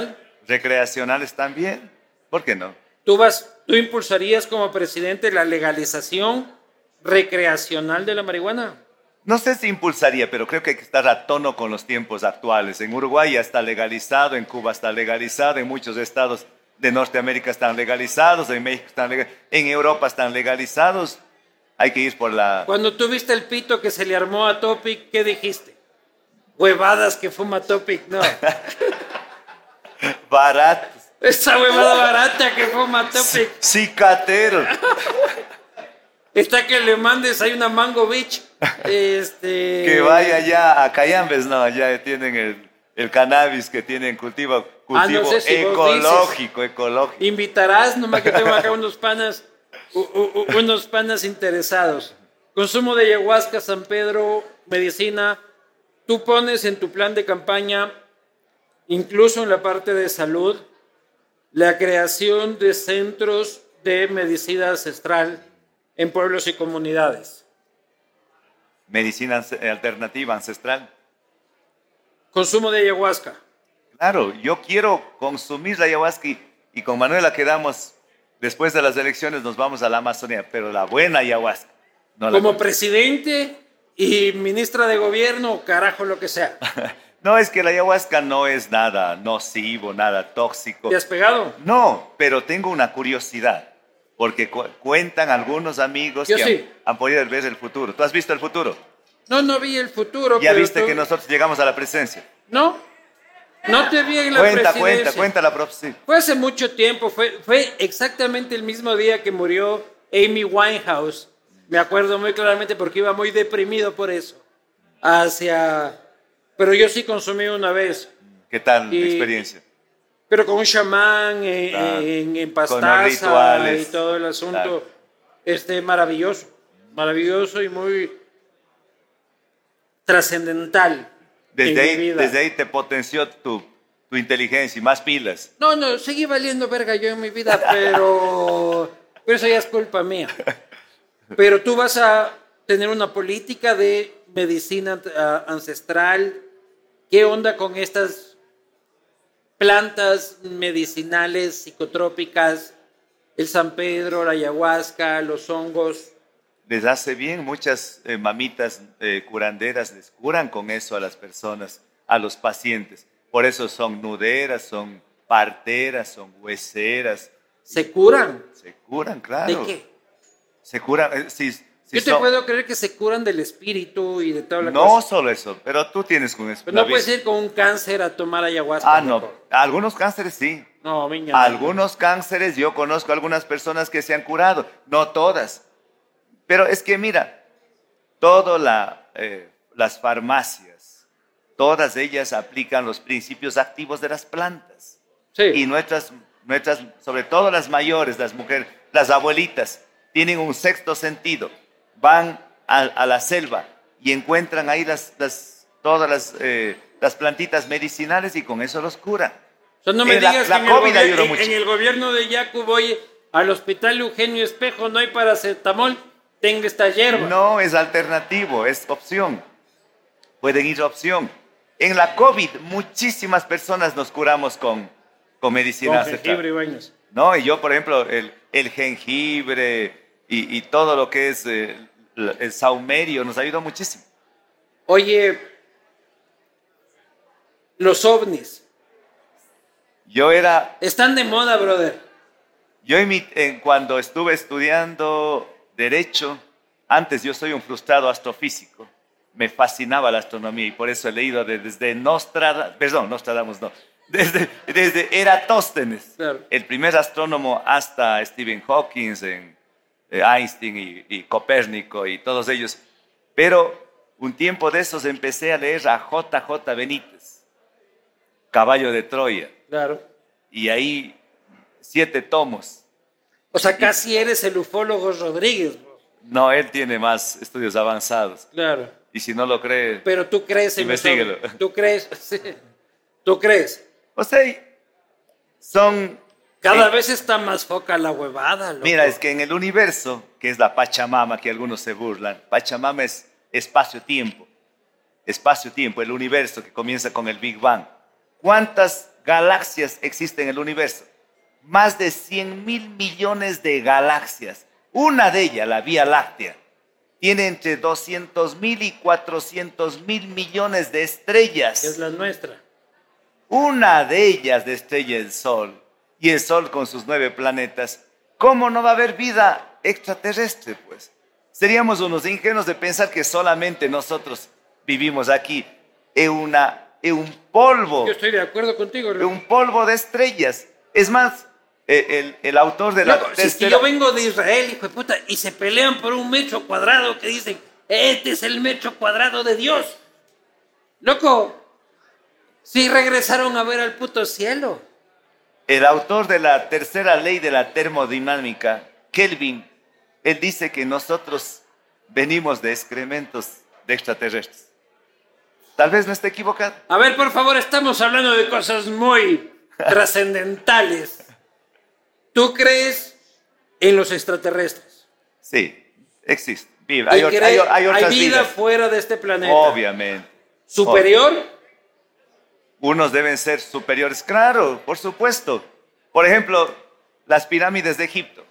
recreacionales también. ¿Por qué no? ¿Tú, vas, ¿Tú impulsarías como presidente la legalización recreacional de la marihuana? No sé si impulsaría, pero creo que hay que estar a tono con los tiempos actuales. En Uruguay ya está legalizado, en Cuba está legalizado, en muchos estados de Norteamérica están legalizados, en México están legalizados, en Europa están legalizados hay que ir por la... Cuando tú viste el pito que se le armó a Topic, ¿qué dijiste? Huevadas que fuma Topic, no. Baratos. Esa huevada barata que fuma Topic. Cicatero. Está que le mandes, hay una Mango Beach. Este... Que vaya ya a Cayambes, no, ya tienen el, el cannabis que tienen cultivo, ah, cultivo ecológico, ecológico. Invitarás, nomás que tengo acá unos panas unos panas interesados. Consumo de ayahuasca, San Pedro, medicina. Tú pones en tu plan de campaña, incluso en la parte de salud, la creación de centros de medicina ancestral en pueblos y comunidades. Medicina alternativa ancestral. Consumo de ayahuasca. Claro, yo quiero consumir la ayahuasca y, y con Manuela quedamos Después de las elecciones nos vamos a la Amazonía, pero la buena ayahuasca. Como presidente y ministra de gobierno, carajo, lo que sea. no, es que la ayahuasca no es nada nocivo, nada tóxico. ¿Te has pegado? No, pero tengo una curiosidad, porque cuentan algunos amigos que han, podido ver el futuro. ¿Tú has visto el futuro? No, no vi el futuro. ¿Ya viste que nosotros llegamos a la presencia? No. No te vi en la cuenta, Cuenta, cuenta, la profecía. Fue hace mucho tiempo, fue, fue exactamente el mismo día que murió Amy Winehouse. Me acuerdo muy claramente porque iba muy deprimido por eso. Hacia... Pero yo sí consumí una vez. ¿Qué tal la experiencia? Pero con un chamán en, en, y todo el asunto. este, maravilloso, maravilloso y muy trascendental. Desde en mi ahí, vida. desde ahí te potenció tu, tu inteligencia y más pilas. No, no, seguí valiendo verga yo en mi vida, pero, pero eso ya es culpa mía. Pero tú vas a tener una política de medicina ah, ancestral. ¿Qué onda con estas plantas medicinales, psicotrópicas? El San Pedro, la ayahuasca, los hongos. Les hace bien, muchas eh, mamitas eh, curanderas les curan con eso a las personas, a los pacientes. Por eso son nuderas, son parteras, son hueseras. ¿Se curan? Se curan, claro. ¿De qué? Se curan. eh, si- si Yo te son- puedo creer que se curan del espíritu y de toda la No cosa. solo eso, pero tú tienes con eso. Pero no puedes ir con un cáncer a tomar ayahuasca. Ah, no. Algunos cánceres sí. No, miña. Algunos cánceres, yo conozco algunas personas que se han curado, no todas. Pero es que mira, todas la, eh, las farmacias, todas ellas aplican los principios activos de las plantas. Sí. Y nuestras, nuestras, sobre todo las mayores, las mujeres, las abuelitas, tienen un sexto sentido. Van a, a la selva y encuentran ahí las, las, todas las, eh, las plantitas medicinales y con eso los curan. O sea, no me Eh, la- digas la que en el, COVID gobier- ayudó en- mucho. en el gobierno de Yacu voy al hospital Eugenio Espejo, no hay paracetamol, tengo esta hierba. No es alternativo, es opción. Pueden ir opción. En la COVID, muchísimas personas nos curamos con, con medicina Con jengibre y baños. No, y yo, por ejemplo, el, el jengibre y, y todo lo que es eh, el, el saumerio nos ayudó muchísimo. Oye, los ovnis, Yo era, están de moda, brother. yo en mi- en- cuando estuve estudiando Derecho, antes yo soy un frustrado astrofísico, me fascinaba la astronomía y por eso he leído de- desde Nostradamus, perdón, Nostradamus no, desde, desde Eratóstenes, Claro. el primer astrónomo hasta Stephen Hawking, eh, Einstein y, y Copérnico y todos ellos. Pero un tiempo de esos empecé a leer a JJ Benítez, Caballo de Troya, Claro. y ahí siete tomos. O sea, casi eres el ufólogo Rodríguez. No, él tiene más estudios avanzados. Claro. Y si no lo cree, Pero tú crees en Investíguelo. ovnis. Tú crees. sí. Tú crees. o sea, son... Cada eh, vez está más foca la huevada, loco. Mira, es que en el universo, que es la Pachamama, que algunos se burlan, Pachamama es espacio-tiempo. Espacio-tiempo, el universo que comienza con el Big Bang. ¿Cuántas galaxias existen en el universo? Más de 100 mil millones de galaxias. Una de ellas, la Vía Láctea, tiene entre 200 mil y 400 mil millones de estrellas. Es la nuestra. Una de ellas de estrella el Sol y el Sol con sus nueve planetas. ¿Cómo no va a haber vida extraterrestre, pues? Seríamos unos ingenuos de pensar que solamente nosotros vivimos aquí en, una, en un polvo, Yo estoy de acuerdo contigo. en un polvo de estrellas. Es más, el, el autor de la Loco, si es que tercera- yo vengo de Israel, hijo de puta, y se pelean por un metro cuadrado que dicen, este es el metro cuadrado de Dios. Loco, si regresaron a ver al puto cielo. El autor de la tercera ley de la termodinámica, Kelvin, él dice que nosotros venimos de excrementos de extraterrestres. Tal vez no esté equivocado. A ver, por favor, estamos hablando de cosas muy trascendentales. ¿Tú crees en los extraterrestres? Sí, existe. Vive. ¿Y Hay, hay hay otras vida vidas. fuera de este planeta? Obviamente. ¿Superior? Unos deben ser superiores. Claro, por supuesto. Por ejemplo, las pirámides de Egipto.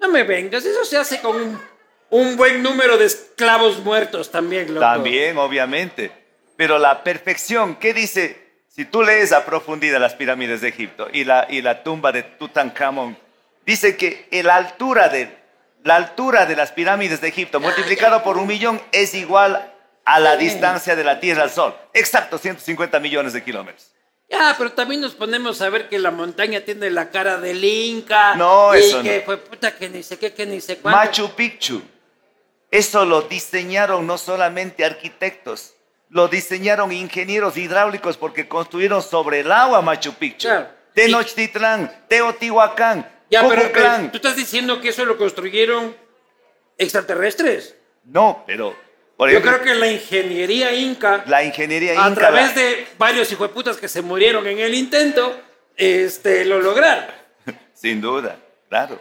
No me vengas, eso se hace con un, un buen número de esclavos muertos también, loco. También, obviamente. Pero la perfección, ¿qué dice? Si tú lees a profundidad las pirámides de Egipto y la, y la tumba de Tutankamón, dice que la altura de, la altura de las pirámides de Egipto multiplicado por un millón es igual a la distancia de la Tierra al Sol. Exacto, 150 millones de kilómetros. Ya, pero también nos ponemos a ver que la montaña tiene la cara del Inca. No, y eso que no. fue puta que ni sé qué, que ni sé cuánto. Machu Picchu. Eso lo diseñaron no solamente arquitectos, lo diseñaron ingenieros hidráulicos porque construyeron sobre el agua Machu Picchu. Claro. Tenochtitlán, Teotihuacán, Ya, pero, tú estás diciendo que eso lo construyeron extraterrestres. No, pero por Yo creo que la ingeniería inca, la ingeniería a inca, través la- de varios hijueputas que se murieron en el intento, este, lo lograron. sin duda, claro,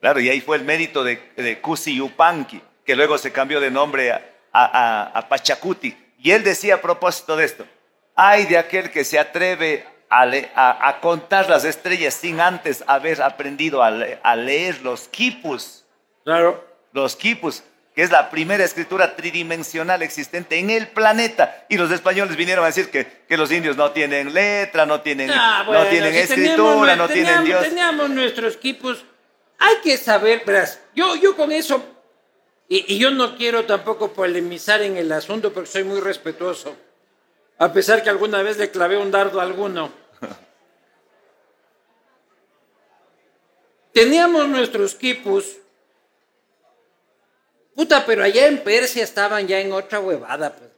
claro, y ahí fue el mérito de, de Kusi Yupanqui, que luego se cambió de nombre a, a- a- a Pachacuti. Y él decía a propósito de esto, ay de aquel que se atreve a, le- a- a contar las estrellas sin antes haber aprendido a, le- a leer los quipus. Claro. los quipus, que es la primera escritura tridimensional existente en el planeta. Y los españoles vinieron a decir que, que los indios no tienen letra, no tienen, Ah, no bueno, tienen si escritura, teníamos- no tienen teníamos- Dios. Teníamos nuestros equipos. Hay que saber, verás, yo, yo con eso, y, y yo no quiero tampoco polemizar en el asunto porque soy muy respetuoso, a pesar que alguna vez le clavé un dardo a alguno. Teníamos nuestros quipus. Puta, pero allá en Persia estaban ya en otra huevada, pues.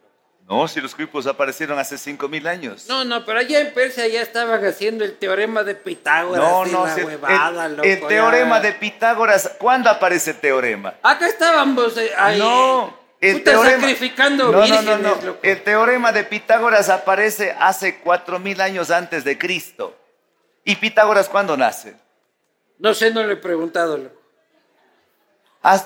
No, si los quipus aparecieron hace 5000 años. No, no, pero allá en Persia ya estaban haciendo el teorema de Pitágoras no, no, la si- huevada, el, loco, el ya. teorema de Pitágoras, ¿cuándo aparece el teorema? Acá estábamos eh, ahí, no, el puta, teorema, sacrificando no, vírgenes, no, no. loco. El teorema de Pitágoras aparece hace 4000 años antes de Cristo. ¿Y Pitágoras cuándo nace? No sé, no le he preguntado, loco.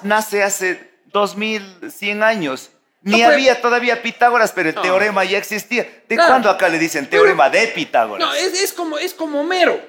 Nace hace 2100 años. Ni No, pero- había todavía Pitágoras, pero el No. teorema ya existía. ¿De Claro. cuándo acá le dicen teorema de Pitágoras? No, es, es como, es como Homero.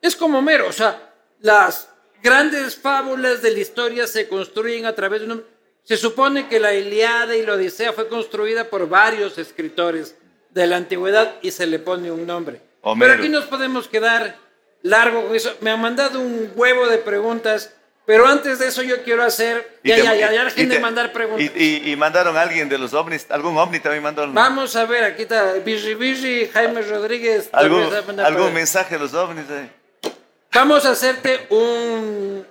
Es como Homero. O sea, las grandes fábulas de la historia se construyen a través de un... Se supone que la Iliada y la Odisea fue construida por varios escritores de la antigüedad y se le pone un nombre. Homero. Pero aquí nos podemos quedar largo con eso. Me han mandado un huevo de preguntas, pero antes de eso yo quiero hacer... Y Ya, te- ya, ya, ya dejen de mandar preguntas. Y, y- y mandaron a alguien de los ovnis, algún ovni también mandaron. Vamos a ver, aquí está Birri Birri, Jaime Rodríguez. tal ¿Algún, algún mensaje de los ovnis? eh? Vamos a hacerte un,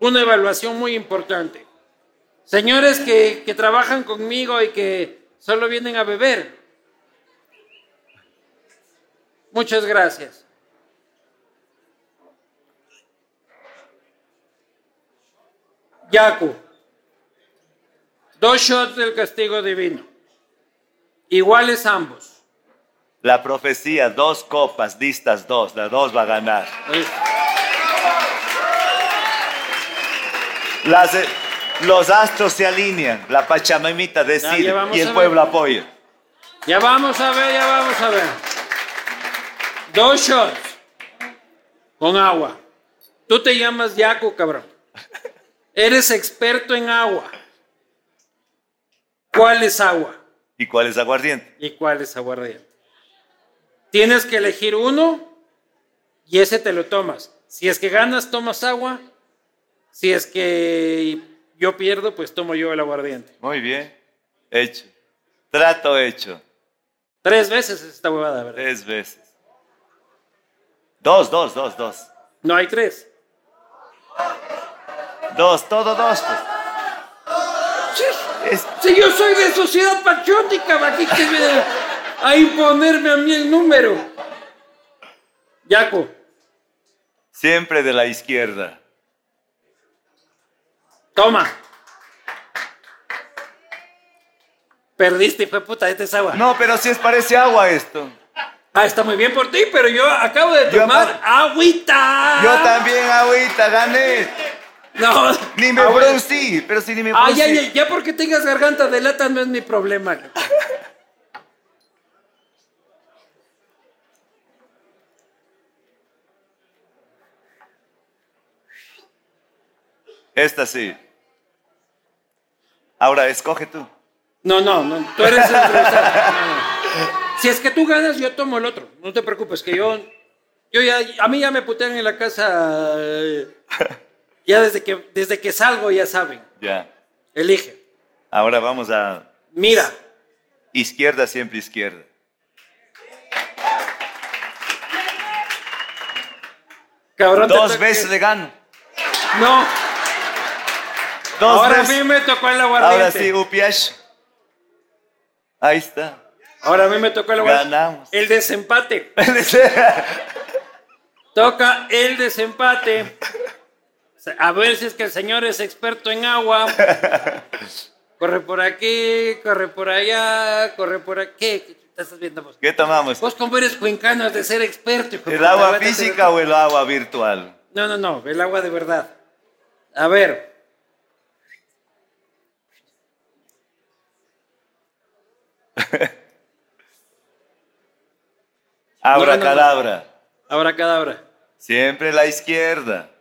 una evaluación muy importante. Señores que, que trabajan conmigo y que solo vienen a beber. Muchas gracias. Yaku. Dos shots del castigo divino. Iguales ambos. La profecía, dos copas, distas dos, la dos va a ganar. Las, eh, los astros se alinean, la Pachamamita decide ya y el pueblo apoya. Ya vamos a ver, ya vamos a ver. Dos shots con agua. Tú te llamas Yaco, cabrón. Eres experto en agua. ¿Cuál es agua? ¿Y cuál es aguardiente? ¿Y cuál es aguardiente? Tienes que elegir uno y ese te lo tomas. Si es que ganas, tomas agua. Si es que yo pierdo, pues tomo yo el aguardiente. Muy bien, hecho. Trato hecho, Tres veces es esta huevada, ¿verdad? tres veces. Dos, dos, dos, dos. No hay tres. Dos, todo dos. pues. Es- Si yo soy de sociedad patriótica, ¿para qué que viene a imponerme a mí el número? Yaco, siempre de la izquierda. toma. Perdiste, fue puta, este es agua. No, pero si es parece agua esto. Ah, está muy bien por ti, pero yo acabo de Yo tomar agüita. Yo también agüita gané. No. Ni me Ah, bueno. bronceé, pero si ni me Ah, ya, ya, ya porque tengas garganta de lata no es mi problema. Esta sí. Ahora escoge tú. No, no, no, tú eres el adversario. No, no. Si es que tú ganas, yo tomo el otro. No te preocupes, que yo, yo ya, a mí ya me putean en la casa. Ya desde que, desde que salgo ya saben. Ya. Elige. Ahora vamos a Mira, izquierda, siempre izquierda. cabrón. Dos veces le gano. No, Dos ahora a veces. mí me tocó el aguardiente. Ahora sí, Upiash. Ahí está. Ahora a mí me tocó el aguardiente. Ganamos. El desempate. Toca el desempate. A ver si es que el señor es experto en agua. corre por aquí, corre por allá, corre por aquí. ¿Qué estás viendo vos? ¿Qué tomamos? Vos como eres cuencano de ser experto. hijo ¿El agua física o el agua virtual? No, no, no, el agua de verdad. A ver. Abracadabra. Ahora cadabra. Siempre la izquierda.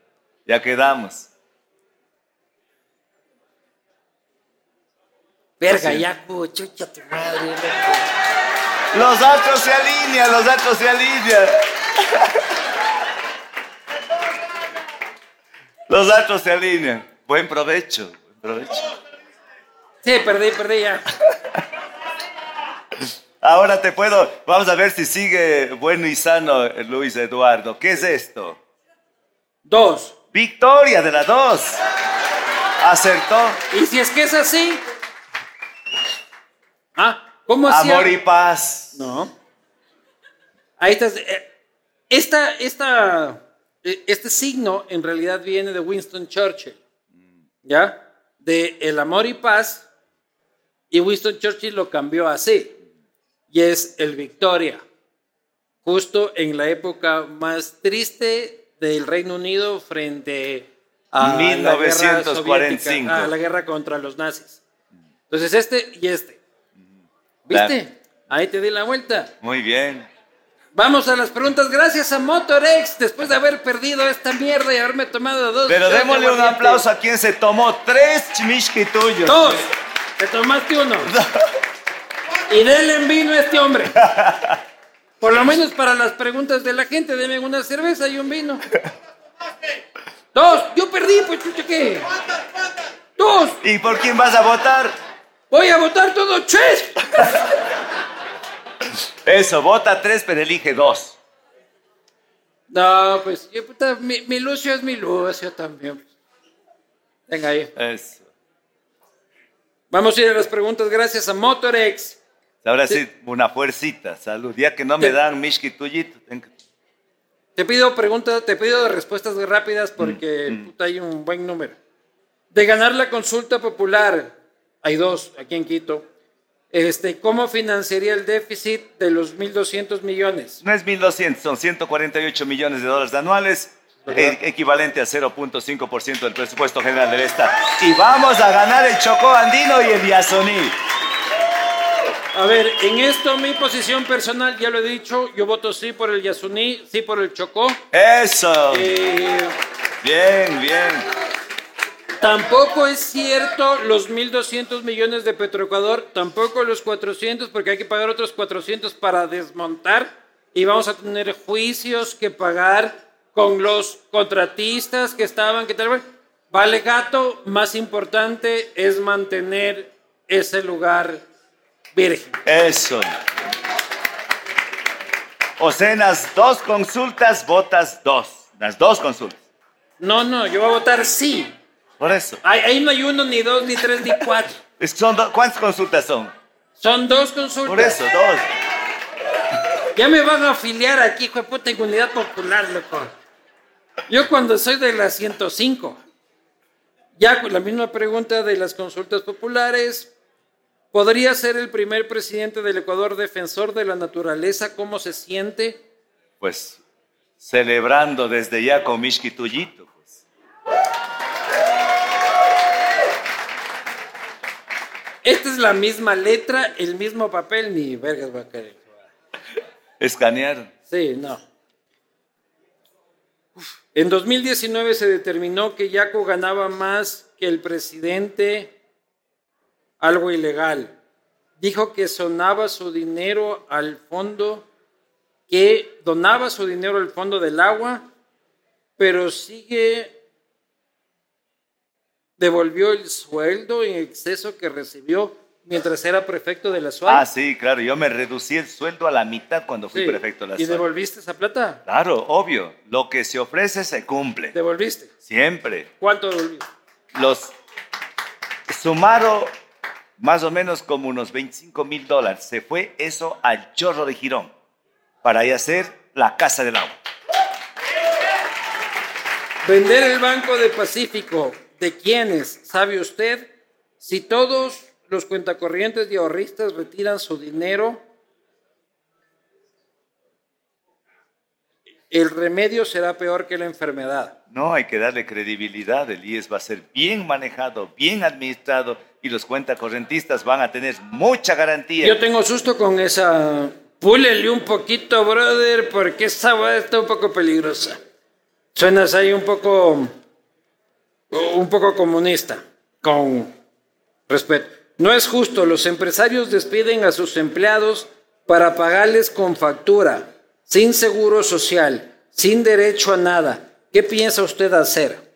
Ya quedamos. Verga, Así. ya, cu, chucha tu madre. Los astros se alinean, los astros se alinean. Los astros se alinean. Buen provecho, buen provecho. Sí, perdí, perdí ya. Ahora te puedo, vamos a ver si sigue bueno y sano Luis Eduardo. ¿Qué es esto? Dos. Victoria de la dos. Acertó. Y si es que es así. Ah, ¿cómo hacía? Amor y paz. No. Ahí está. eh, Esta, esta, eh, este signo en realidad viene de Winston Churchill. ¿Ya? De el amor y paz. Y Winston Churchill lo cambió así. Y es el Victoria. Justo en la época más triste del Reino Unido frente a la guerra 1945. soviética, a la guerra contra los nazis. Entonces este y este. ¿Viste? Ahí te di la vuelta. Muy bien. Vamos a las preguntas. Gracias a Motorex, después de haber perdido esta mierda y haberme tomado dos. Pero démosle un aplauso a quien se tomó tres chimishki tuyos. Dos. Te tomaste uno. Y denle en vino a este hombre. Por lo menos para las preguntas de la gente, denme una cerveza y un vino. Dos. Yo perdí, pues chucha, ¿qué? Dos. ¿Y por quién vas a votar? Voy a votar todo tres. Eso, vota tres, pero elige dos. No, pues yo, puta, mi, mi Lucio es mi Lucio también. Venga ahí. Eso. Vamos a ir a las preguntas gracias a Motorex. Ahora sí, una fuercita, salud. Ya que no me dan mishki tuyito. Te pido preguntas, te pido respuestas rápidas porque puta, hay un buen número. De ganar la consulta popular, hay dos aquí en Quito. Este, ¿Cómo financiaría el déficit de los 1.200 millones? No es 1.200, son 148 millones de dólares anuales, e- equivalente a 0.5% del presupuesto general del Estado. Y vamos a ganar el Chocó Andino y el Yasoní. A ver, en esto mi posición personal, ya lo he dicho, yo voto sí por el Yasuní, sí por el Chocó. Eso. Eh, Bien, bien. Tampoco es cierto los 1.200 millones de Petroecuador, tampoco los 400, porque hay que pagar otros 400 para desmontar y vamos a tener juicios que pagar con los contratistas que estaban, que tal Vale gato, más importante es mantener ese lugar virgen. Eso. O sea, en las dos consultas votas dos. Las dos consultas. No, no, yo voy a votar sí. Por eso. Ahí, ahí no hay uno, ni dos, ni tres, ni cuatro. Son ¿Cuántas consultas son? Son dos consultas. Por eso, dos. Ya me van a afiliar aquí, hijo de puta, en Unidad Popular, loco. Yo cuando soy de la 105, ya con la misma pregunta de las consultas populares, ¿podría ser el primer presidente del Ecuador defensor de la naturaleza? ¿Cómo se siente? Pues celebrando desde ya con Mishki Tuyito. Pues. Esta es la misma letra, el mismo papel, ni vergas va a caer. Escanearon. Sí, no. Uf. En 2019 se determinó que Yaco ganaba más que el presidente, algo ilegal. Dijo que sonaba su dinero al fondo, que donaba su dinero al fondo del agua, pero sigue devolvió el sueldo en exceso que recibió mientras era prefecto de la SUAY. Ah, sí, claro. Yo me reducí el sueldo a la mitad cuando fui Sí. prefecto de la ¿Y SUAY. devolviste esa plata? Claro, obvio. Lo que se ofrece se cumple. ¿Devolviste? Siempre. ¿Cuánto devolviste? Los sumaron más o menos como unos 25 mil dólares. Se fue eso al chorro de Girón para ahí hacer la casa del agua. Vender el Banco de Pacífico, ¿de quiénes? ¿Sabe usted? Si todos los cuentacorrientes y ahorristas retiran su dinero, el remedio será peor que la enfermedad. No, hay que darle credibilidad. El IES va a ser bien manejado, bien administrado y los cuentacorrentistas van a tener mucha garantía. Yo tengo susto con esa. Púlele un poquito, brother, porque esa va está un poco peligrosa. Suenas ahí un poco. un poco comunista, con respeto. No es justo, los empresarios despiden a sus empleados para pagarles con factura, sin seguro social, sin derecho a nada. ¿Qué piensa usted hacer?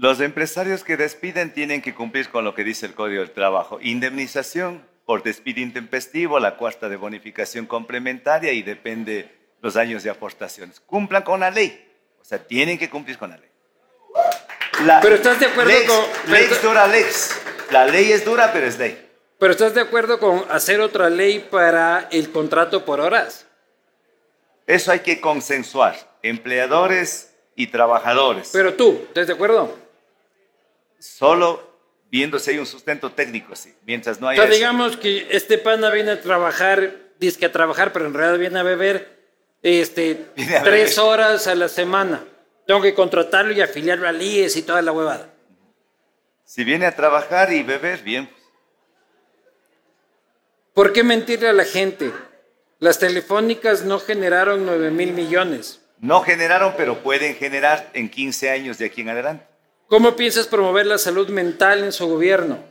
Los empresarios que despiden tienen que cumplir con lo que dice el Código del Trabajo. Indemnización por despido intempestivo, la cuarta de bonificación complementaria y depende los años de aportaciones. Cumplan con la ley. O sea, tienen que cumplir con la ley. pero estás de acuerdo con... Ley dura lex. La ley es dura, pero es ley. Pero estás de acuerdo con hacer otra ley para el contrato por horas. Eso hay que consensuar. Empleadores y trabajadores. Pero tú, ¿estás de acuerdo? Solo viendo si hay un sustento técnico, sí. Mientras no haya. O sea, digamos que este pana viene a trabajar, dice que a trabajar, pero en realidad viene a beber este, tres horas a la semana. Tengo que contratarlo y afiliarlo al IES y toda la huevada. Si viene a trabajar y beber, bien. ¿Por qué mentirle a la gente? Las telefónicas no generaron 9 mil millones. No generaron, pero pueden generar en 15 años de aquí en adelante. ¿Cómo piensas promover la salud mental en su gobierno?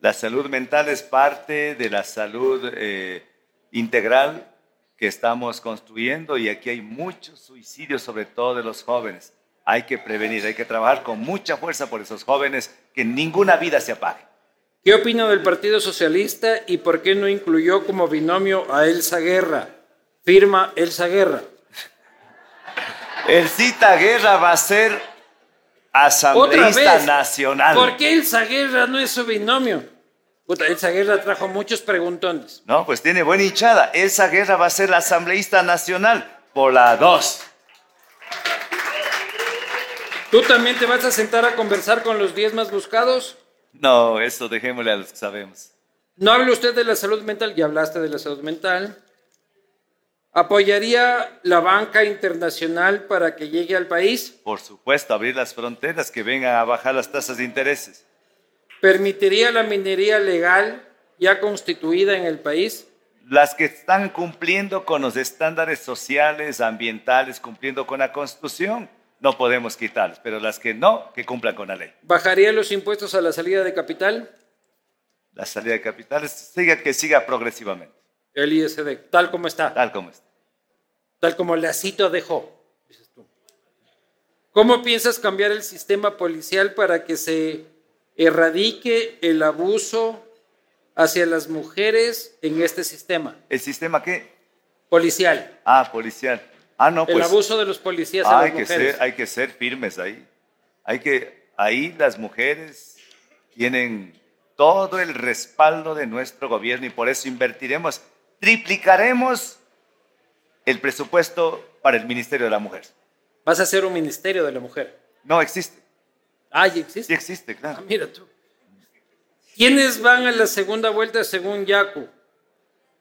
La salud mental es parte de la salud eh, integral que estamos construyendo y aquí hay muchos suicidios, sobre todo de los jóvenes. Hay que prevenir, hay que trabajar con mucha fuerza por esos jóvenes, que ninguna vida se apague. ¿Qué opina del Partido Socialista y por qué no incluyó como binomio a Elsa Guerra? Firma Elsa Guerra. El Cita Guerra va a ser asambleísta nacional. ¿Por qué Elsa Guerra no es su binomio? Puta, Elsa Guerra trajo muchos preguntones. No, pues tiene buena hinchada. Elsa Guerra va a ser la asambleísta nacional por la 2. ¿Tú también te vas a sentar a conversar con los 10 más buscados? No, eso dejémosle a los que sabemos. ¿No habla usted de la salud mental? Ya hablaste de la salud mental. ¿Apoyaría la banca internacional para que llegue al país? Por supuesto, abrir las fronteras, que vengan a bajar las tasas de intereses. ¿Permitiría la minería legal ya constituida en el país? Las que están cumpliendo con los estándares sociales, ambientales, cumpliendo con la Constitución, no podemos quitarlas, pero las que no, que cumplan con la ley. ¿Bajaría los impuestos a la salida de capital? La salida de capital siga que siga progresivamente. El ISD, tal como está. Tal como está. Tal como Lacito dejó, dices tú. ¿Cómo piensas cambiar el sistema policial para que se erradique el abuso hacia las mujeres en este sistema? ¿El sistema qué? Policial. Ah, policial. Ah, no, pues. El abuso de los policías a hay las que mujeres. Ser, hay que ser firmes ahí. Hay que, ahí las mujeres tienen todo el respaldo de nuestro gobierno y por eso invertiremos triplicaremos el presupuesto para el Ministerio de la Mujer. ¿Vas a hacer un Ministerio de la Mujer? No, existe. Ah, ¿ya existe? Sí existe, claro. Ah, mira tú. ¿Quiénes van a la segunda vuelta según Yacu?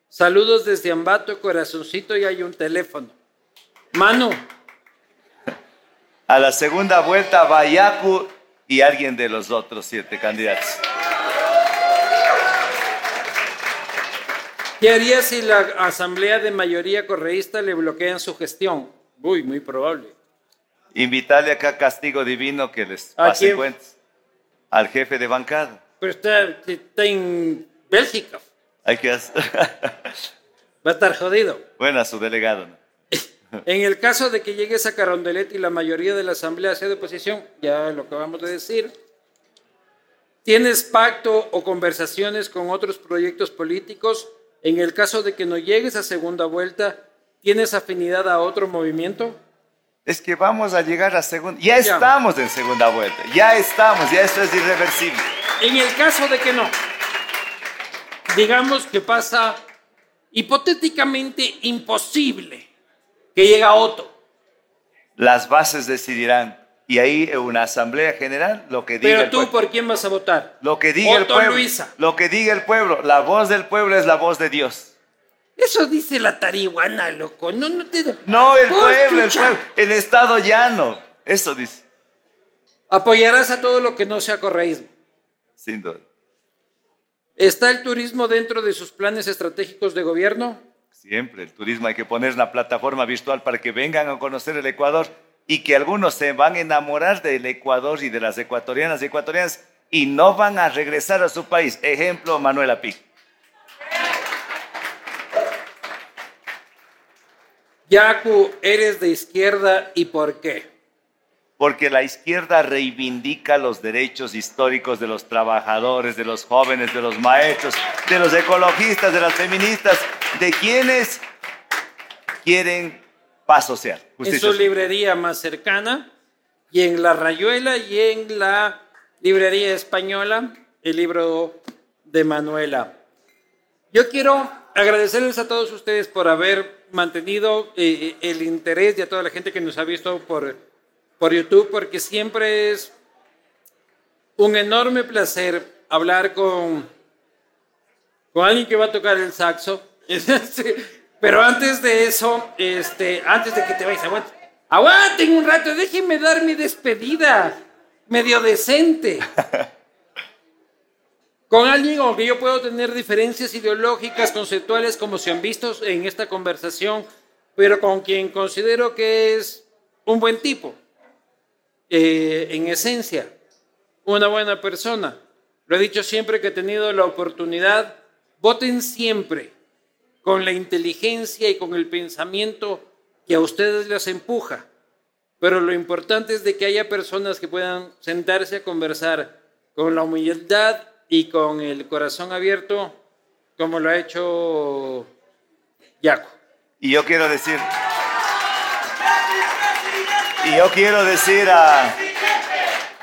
Saludos desde Ambato, corazoncito y hay un teléfono. Mano. A la segunda vuelta va Yacu y alguien de los otros siete candidatos. ¿Qué haría si la asamblea de mayoría correísta le bloquean su gestión? Uy, muy probable. Invitarle acá castigo divino que les pase cuentas. Al jefe de bancada. Pero está, está en Bélgica. Hay que hacer. Va a estar jodido. Bueno, su delegado. ¿no? en el caso de que llegue esa Carondelet y la mayoría de la asamblea sea de oposición, ya lo acabamos de decir, ¿tienes pacto o conversaciones con otros proyectos políticos en el caso de que no llegues a segunda vuelta, ¿tienes afinidad a otro movimiento? Es que vamos a llegar a segunda. Ya, estamos en segunda vuelta. Ya estamos. Ya esto es irreversible. En el caso de que no, digamos que pasa hipotéticamente imposible que llegue Otto. las bases decidirán. Y ahí en una asamblea general lo que diga Pero el tú, pueblo. ¿por quién vas a votar? Lo que diga el pueblo. Luisa. Lo que diga el pueblo. La voz del pueblo es la voz de Dios. Eso dice la tarihuana, loco. No, no te... No el pueblo, el pueblo. El estado llano. Eso dice. Apoyarás a todo lo que no sea correísmo. Sin duda. ¿Está el turismo dentro de sus planes estratégicos de gobierno? Siempre el turismo hay que poner una plataforma virtual para que vengan a conocer el Ecuador y que algunos se van a enamorar del Ecuador y de las ecuatorianas y ecuatorianas y no van a regresar a su país. Ejemplo, Manuela Pic. Yacu, eres de izquierda y por qué? Porque la izquierda reivindica los derechos históricos de los trabajadores, de los jóvenes, de los maestros, de los ecologistas, de las feministas, de quienes quieren paz social. En su social. librería más cercana y en la Rayuela y en la librería española, el libro de Manuela. Yo quiero agradecerles a todos ustedes por haber mantenido eh, el interés y a toda la gente que nos ha visto por, por YouTube, porque siempre es un enorme placer hablar con, con alguien que va a tocar el saxo. Pero antes de eso, este, antes de que te vayas, aguanten, aguanten un rato, déjenme dar mi despedida, medio decente. Con alguien con que yo puedo tener diferencias ideológicas, conceptuales, como se han visto en esta conversación, pero con quien considero que es un buen tipo, eh, en esencia, una buena persona. Lo he dicho siempre que he tenido la oportunidad, voten siempre con la inteligencia y con el pensamiento que a ustedes les empuja. Pero lo importante es de que haya personas que puedan sentarse a conversar con la humildad y con el corazón abierto, como lo ha hecho Yaco. Y yo quiero decir, y yo quiero decir a,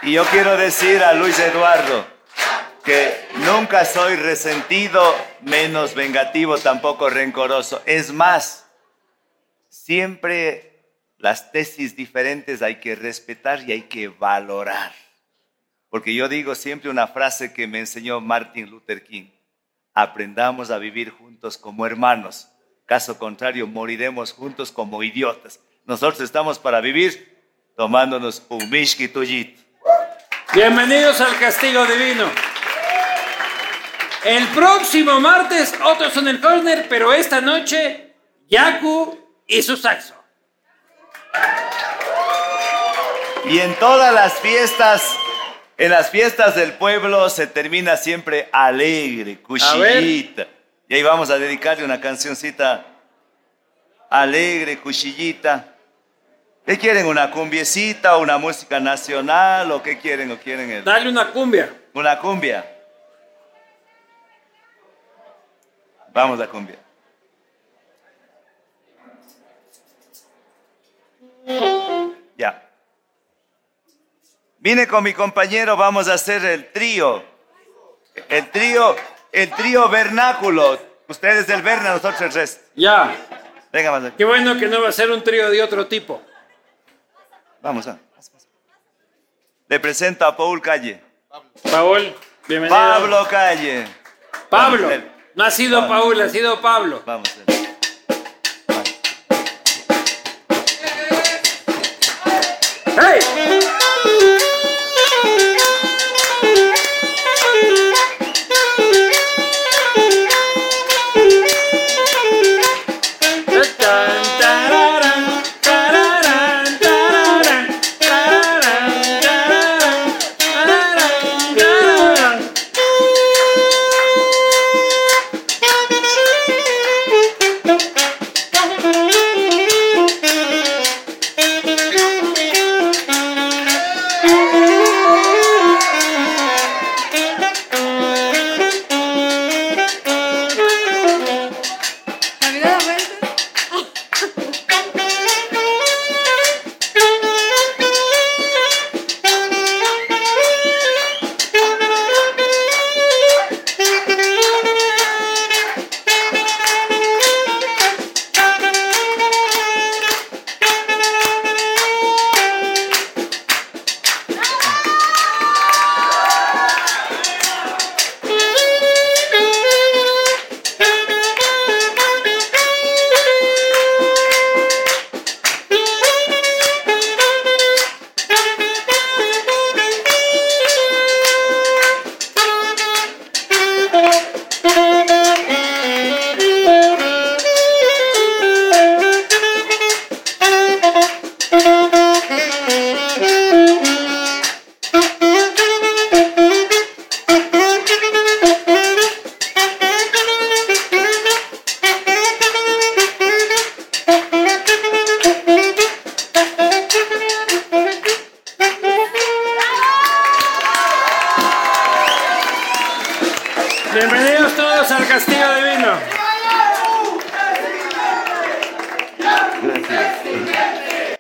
y yo quiero decir a Luis Eduardo que nunca soy resentido, menos vengativo, tampoco rencoroso. Es más, siempre las tesis diferentes hay que respetar y hay que valorar. Porque yo digo siempre una frase que me enseñó Martin Luther King. Aprendamos a vivir juntos como hermanos. Caso contrario, moriremos juntos como idiotas. Nosotros estamos para vivir tomándonos un mishki tuyit. Bienvenidos al Castigo Divino. El próximo martes, otros en el corner, pero esta noche, Yaku y su saxo. Y en todas las fiestas, en las fiestas del pueblo se termina siempre alegre, cuchillita. Y ahí vamos a dedicarle una cancioncita alegre, cuchillita. ¿Qué quieren? ¿Una cumbiecita o una música nacional o qué quieren o quieren el- Dale una cumbia. una cumbia? Vamos a cumbia. Ya. Vine con mi compañero, vamos a hacer el trío. El trío, el trío vernáculo. Ustedes del Berna, nosotros el resto. Ya. Venga, más. Qué bueno que no va a ser un trío de otro tipo. Vamos a. Le presento a Paul Calle. Paul, bienvenido. Pablo Calle. Pablo. No ha sido Paul, ha sido Pablo. Vamos.